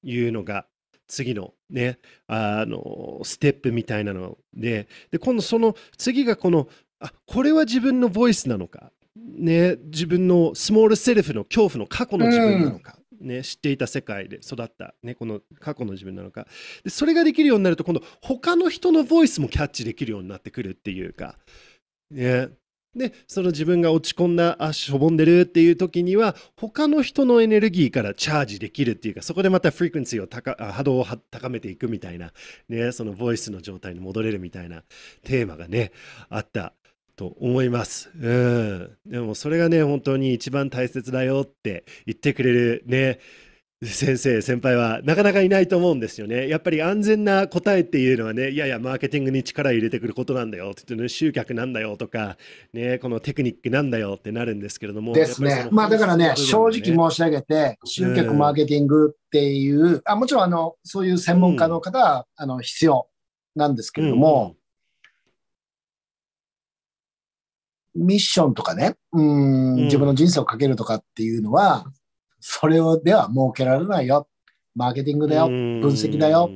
Speaker 1: いうのが次のね、あの、ステップみたいなので、で、今度その次がこの、あ、これは自分のボイスなのか、ね、自分のスモールセルフの恐怖の過去の自分なのか、うん、ね、知っていた世界で育った、ね、この過去の自分なのか。でそれができるようになると今度他の人のボイスもキャッチできるようになってくるっていうか、ね、でその自分が落ち込んだあしょぼんでるっていう時には他の人のエネルギーからチャージできるっていうかそこでまたフリクエンシーを高波動を高めていくみたいな、ね、そのボイスの状態に戻れるみたいなテーマがねあったと思います。うん。でもそれがね、本当に一番大切だよって言ってくれるね、先生、先輩はなかなかいないと思うんですよね。やっぱり安全な答えっていうのはね、いやいや、マーケティングに力入れてくることなんだよって言って、ね、集客なんだよとか、ね、このテクニックなんだよってなるんですけれども。
Speaker 2: ですね。まあだからね、正直申し上げて、集客マーケティングっていう、うん、あもちろんあの、そういう専門家の方は、うん、あの必要なんですけれども、うん、ミッションとかね、うん、自分の人生をかけるとかっていうのは、それをでは設けられないよ。マーケティングだよ。分析だよ。っ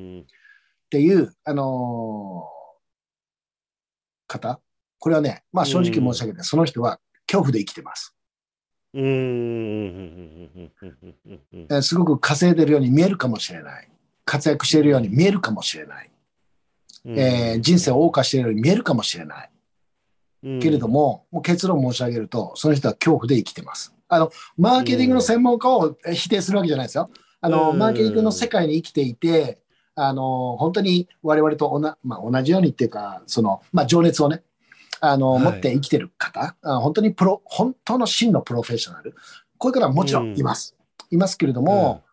Speaker 2: ていう、あのー、方？これはね、まあ正直申し上げて、その人は恐怖で生きてます。すごく稼いでるように見えるかもしれない。活躍しているように見えるかもしれない。えー、人生を謳歌しているように見えるかもしれない。けれども、もう結論申し上げると、その人は恐怖で生きてます。あの、マーケティングの専門家を否定するわけじゃないですよ。あの、マーケティングの世界に生きていて、あの、本当に我々とおな、まあ、同じようにっていうか、その、まあ、情熱をね、あの、はい、持って生きてる方、本当にプロ、本当の真のプロフェッショナル、こういう方はもちろん。います。いますけれども、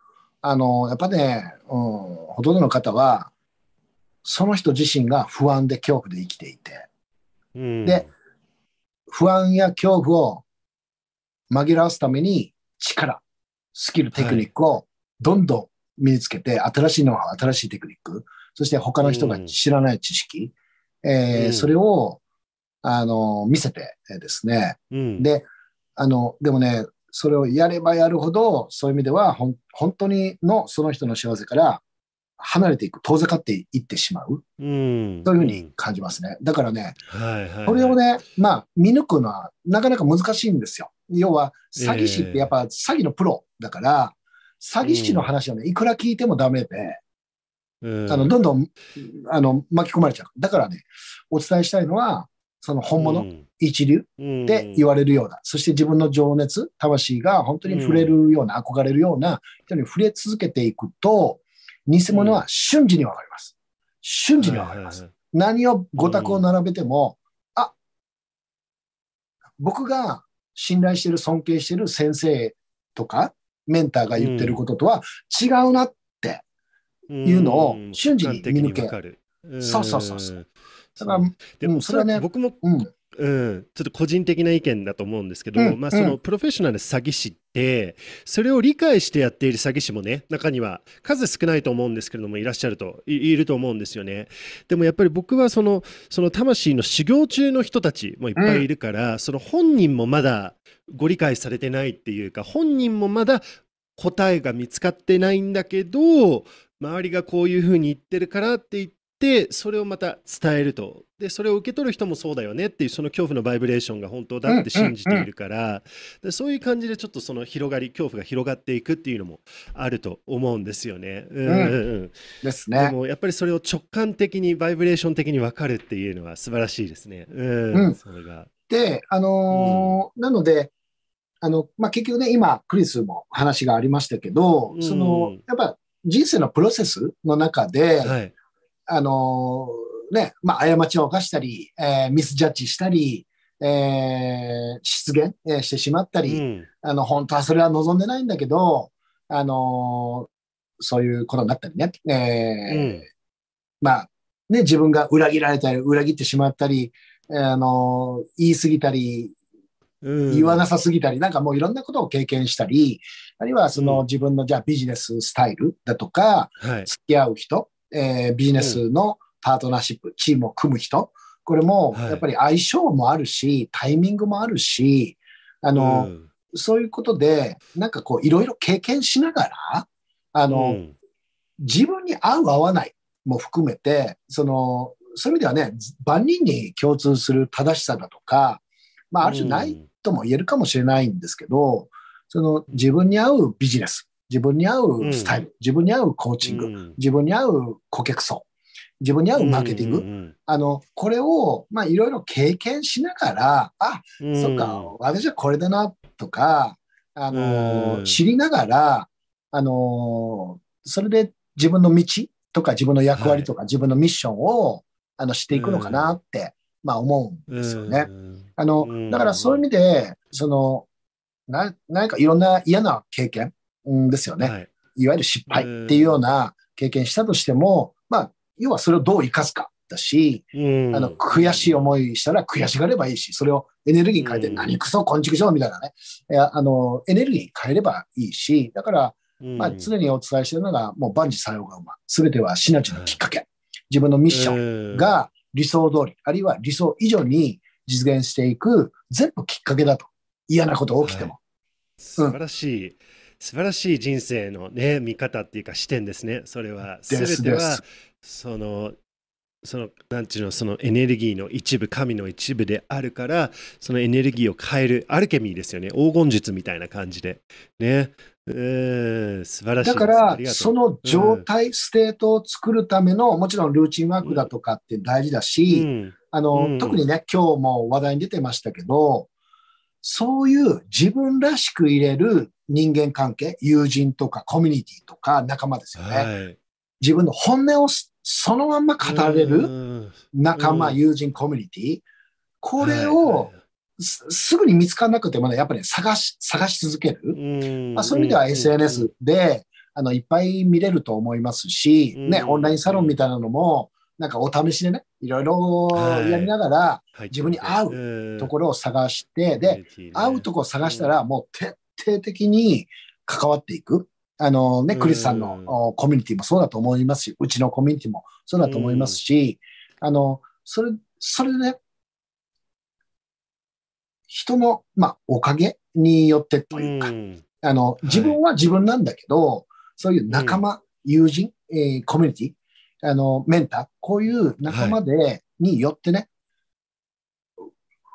Speaker 2: うん、あの、やっぱね、うん、ほとんどの方は、その人自身が不安で恐怖で生きていて、うん、で、不安や恐怖を紛らわすために力、スキル、テクニックをどんどん身につけて、はい、新しいノウハウ、新しいテクニック、そして他の人が知らない知識、うん、えー、それを、あの、見せてですね、うん、で、あの、でもね、それをやればやるほど、そういう意味では、ほ本当にのその人の幸せから離れていく、遠ざかっていってしまう、うん、というふうに感じますね。だからね、はいはいはい、これをね、まあ、見抜くのはなかなか難しいんですよ。要は、詐欺師ってやっぱ詐欺のプロだから、詐欺師の話をね、いくら聞いてもダメで、うん、あの、どんどん、あの、巻き込まれちゃう。だからね、お伝えしたいのは、その本物、うん、一流で言われるような、そして自分の情熱、魂が本当に触れるような、憧れるような人に触れ続けていくと、偽物は瞬時にわかります。瞬時にわかります。何を五択を並べても、あ、僕が信頼してる、尊敬してる先生とか、メンターが言ってることとは違うなっていうのを瞬時に見抜け。そうそうそうそう。だから、
Speaker 1: でもそれはね、僕も、うん、うん、ちょっと個人的な意見だと思うんですけど、うん、まあ、そのプロフェッショナル詐欺師って、それを理解してやっている詐欺師もね、中には数少ないと思うんですけれども、いらっしゃると、いると思うんですよね。でもやっぱり僕はその、その魂の修行中の人たちもいっぱいいるから、うん、その本人もまだご理解されてないっていうか、本人もまだ答えが見つかってないんだけど、周りがこういうふうに言ってるからって言って、それをまた伝えると。で、それを受け取る人もそうだよねっていう、その恐怖のバイブレーションが本当だって信じているから、でそういう感じでちょっとその広がり、恐怖が広がっていくっていうのもあると思うんですよね。うんうんうん。
Speaker 2: ですね。
Speaker 1: でもやっぱりそれを直感的に、バイブレーション的に分かるっていうのは素晴らしいですね。うん。うん、それが。
Speaker 2: で、あのー、なので、あの、まあ、結局ね、今、クリスも話がありましたけど、うん、その、やっぱ人生のプロセスの中で、はい、あのー、ね、まあ、過ちを犯したり、えー、ミスジャッジしたり、えー、失言、えー、してしまったり、うん、あの、本当はそれは望んでないんだけど、あのー、そういうことになったりね、えー、うん、まあ、ね、自分が裏切られたり、裏切ってしまったり、あの言い過ぎたり、言わなさすぎたり、なんかもういろんなことを経験したり、あるいはその自分のじゃあビジネススタイルだとか、付き合う人、えー、ビジネスのパートナーシップ、チームを組む人、これもやっぱり相性もあるし、タイミングもあるし、あの、そういうことで、なんかこういろいろ経験しながら、あの、自分に合う合わないも含めて、その、そういう意味ではね、万人に共通する正しさだとか、まあ、ある種ないとも言えるかもしれないんですけど、その自分に合うビジネス、自分に合うスタイル、うん、自分に合うコーチング、うん、自分に合う顧客層、自分に合うマーケティング、うんうんうん、あの、これを、まあ、いろいろ経験しながら、あ、うん、そっか、私はこれだな、とか、あの、知りながら、あの、それで自分の道とか自分の役割とか自分のミッションを、あの、していくのかなって、まあ思うんですよね。あの、だからそういう意味で、その、な、何かいろんな嫌な経験、うん、ですよね。はい、いわゆる失敗っていうような経験したとしても、まあ、要はそれをどう生かすかだし、あの、悔しい思いしたら悔しがればいいし、それをエネルギーに変えて何くそ、こんちくしょうみたいなね、いや、あの、エネルギーに変えればいいし、だから、まあ、常にお伝えしているのが、もう万事作用が馬。すべてはシナジーのきっかけ。自分のミッションが理想通り、あるいは理想以上に実現していく、全部きっかけだと。嫌なこと起きても。はい、
Speaker 1: 素晴らしい、うん、素晴らしい人生のね、見方っていうか視点ですね。それは。すべては、その、その、なんていうの、そのエネルギーの一部、神の一部であるから、そのエネルギーを変える、アルケミーですよね。黄金術みたいな感じで。ね。えー、素晴らしい
Speaker 2: だから、その状態、うん、ステートを作るための、もちろんルーチンワークだとかって大事だし、うん、あの、うん、特にね、今日も話題に出てましたけど、そういう自分らしく入れる人間関係、友人とかコミュニティとか仲間ですよね。はい、自分の本音をそのまま語れる仲間、友人、コミュニティ。これをすぐに見つからなくてもね、やっぱり、ね、探し、探し続ける。まあ、そういう意味では SNS で、あの、いっぱい見れると思いますし、ね、オンラインサロンみたいなのも、なんかお試しでね、いろいろやりながら、自分に合うところを探して、で、合うところを探したら、もう徹底的に関わっていく。あのね、クリスさんのコミュニティもそうだと思いますし、うちのコミュニティもそうだと思いますし、あの、それ、それでね、人の、まあ、おかげによってというか、うん、あの、自分は自分なんだけど、はい、そういう仲間、うん、友人、えー、コミュニティ、あの、メンター、こういう仲間で、はい、によってね、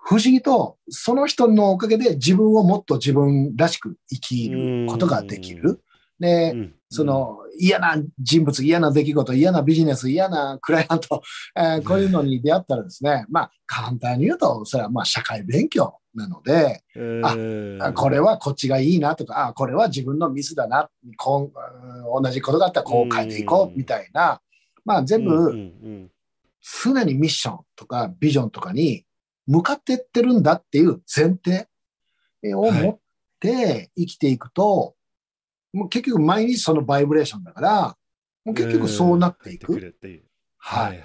Speaker 2: 不思議と、その人のおかげで自分をもっと自分らしく生きることができる。で、うん、その嫌な人物、嫌な出来事、嫌なビジネス、嫌なクライアント、えー、こういうのに出会ったらですね、まあ簡単に言うと、それはまあ社会勉強なので、あ、これはこっちがいいなとか、あ、これは自分のミスだな、こう同じことがあったらこう変えていこうみたいな、まあ全部、常にミッションとかビジョンとかに向かっていってるんだっていう前提を持って生きていくと、もう結局毎日そのバイブレーションだから、もう結局そうなっていく。はい。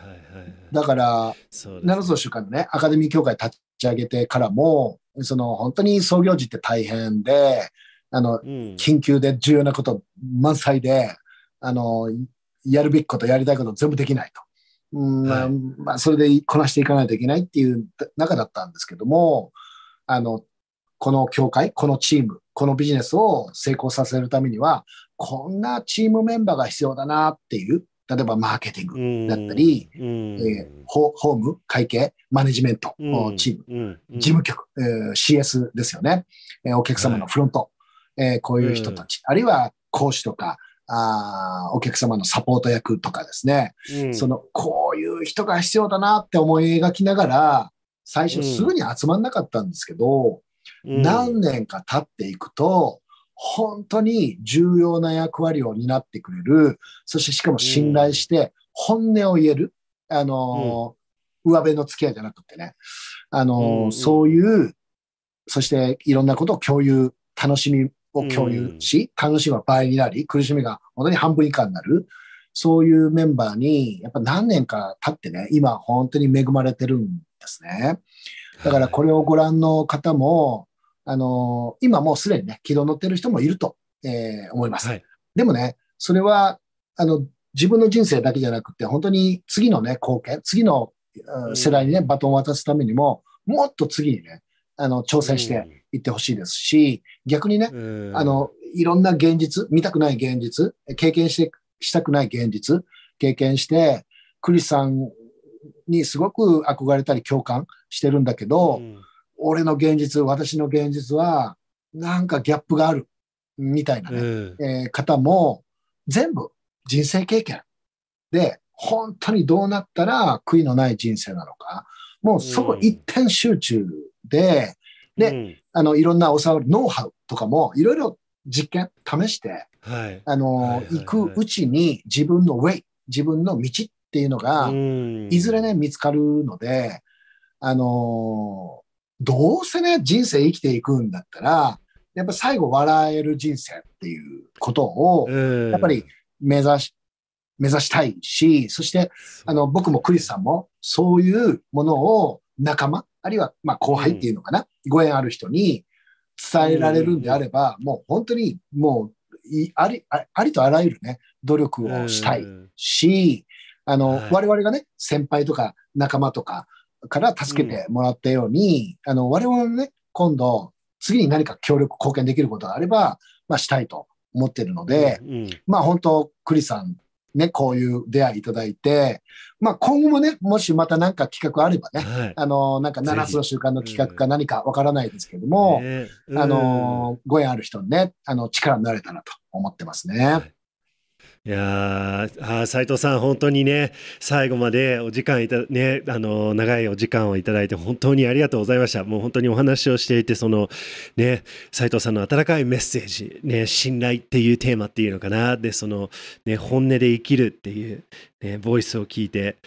Speaker 2: だから、7つの習慣のね、アカデミー協会立ち上げてからも、その本当に創業時って大変で、あの、うん、緊急で重要なこと満載で、あの、やるべきこと、やりたいこと全部できないと。うんはい、まあ、それでこなしていかないといけないっていう中だったんですけども、あの、この協会、このチーム、このビジネスを成功させるためには、こんなチームメンバーが必要だなっていう、例えばマーケティングだったり、えー、ホーム、会計、マネジメント、チーム、事務局、えー、CS ですよね、えー、お客様のフロント、はい、えー、こういう人たち、あるいは講師とか、あお客様のサポート役とかですね、うん、その、こういう人が必要だなって思い描きながら、最初すぐに集まんなかったんですけど、うん、何年か経っていくと、本当に重要な役割を担ってくれる、そしてしかも信頼して本音を言える、あの、うん、上辺の付き合いじゃなくてね、あの、そういう、そしていろんなことを共有、楽しみを共有し、楽しみは倍になり、苦しみが本当に半分以下になる。そういうメンバーに、やっぱ何年か経ってね、今本当に恵まれてるんですね。だからこれをご覧の方も、あの、今もうすでにね、軌道乗ってる人もいると、えー、思います。はい、でもね、それは、あの、自分の人生だけじゃなくて、本当に次のね、貢献、次の世代にね、バトンを渡すためにも、もっと次にね、あの、挑戦していってほしいですし、逆にね、あの、いろんな現実、見たくない現実、経験して、したくない現実、経験して、クリスさんにすごく憧れたり共感してるんだけど、うん、俺の現実、私の現実は、なんかギャップがある、みたいなね、うん、えー、方も、全部人生経験。で、本当にどうなったら悔いのない人生なのか、もうそこ一点集中で、で、うん、あの、いろんなおさわるノウハウとかも、いろいろ実験、試して、はい、あの、はいはいはい、行くうちに自分のウェイ、自分の道っていうのが、いずれね、見つかるので、あの、どうせね、人生生きていくんだったら、やっぱ最後笑える人生っていうことを、やっぱり目指し、目指したいし、そして、あの、僕もクリスさんも、そういうものを仲間、あるいは、まあ、後輩っていうのかな、うん、ご縁ある人に伝えられるんであれば、うん、もう本当に、もう、あり、ありとあらゆるね、努力をしたいし、あの、はい、我々がね、先輩とか仲間とかから助けてもらったように、うん、あの、我々ね、今度、次に何か協力、貢献できることがあれば、まあ、したいと思ってるので、うん。うん、まあ、本当、クリさんね、こういう出会いいただいて、まあ今後もね、もしまた何か企画あればね、はい、あの、なんか7つの習慣の企画か何かわからないですけども、あの、ご縁ある人にね、あの、力になれたらと思ってますね。はい
Speaker 1: いやあ、斉藤さん、本当にね、最後までお時間いた、ね、あの、長いお時間をいただいて、本当にありがとうございました。もう本当にお話をしていて、その、ね、斉藤さんの温かいメッセージ、ね、信頼っていうテーマっていうのかな、で、その、ね、本音で生きるっていう、ね、ボイスを聞いて、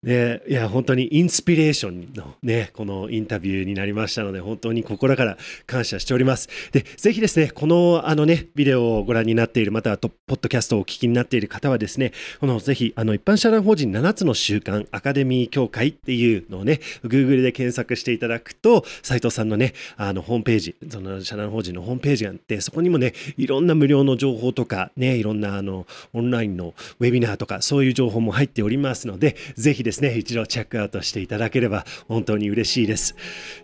Speaker 1: ね、いや、本当にインスピレーションのね、このインタビューになりましたので、本当に心から感謝しております。で、ぜひですね、このあのね、ビデオをご覧になっている、またはポッドキャストをお聞きになっている方はですね、このぜひ、あの、一般社団法人7つの習慣アカデミー協会っていうのをね、Google で検索していただくと、斉藤さんのね、あの、ホームページ、その社団法人のホームページがあって、そこにもね、いろんな無料の情報とか、ね、いろんなあの、オンラインのウェビナーとか、そういう情報も入っておりますので、ぜひですね、一度チェックアウトしていただければ本当に嬉しいです。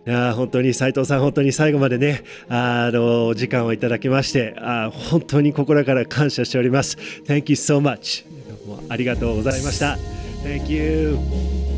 Speaker 1: いや本当に斉藤さん、本当に最後までね、あの、時間をいただきまして、あ本当に心から感謝しております。Thank you so much. ありがとうございました。Thank you.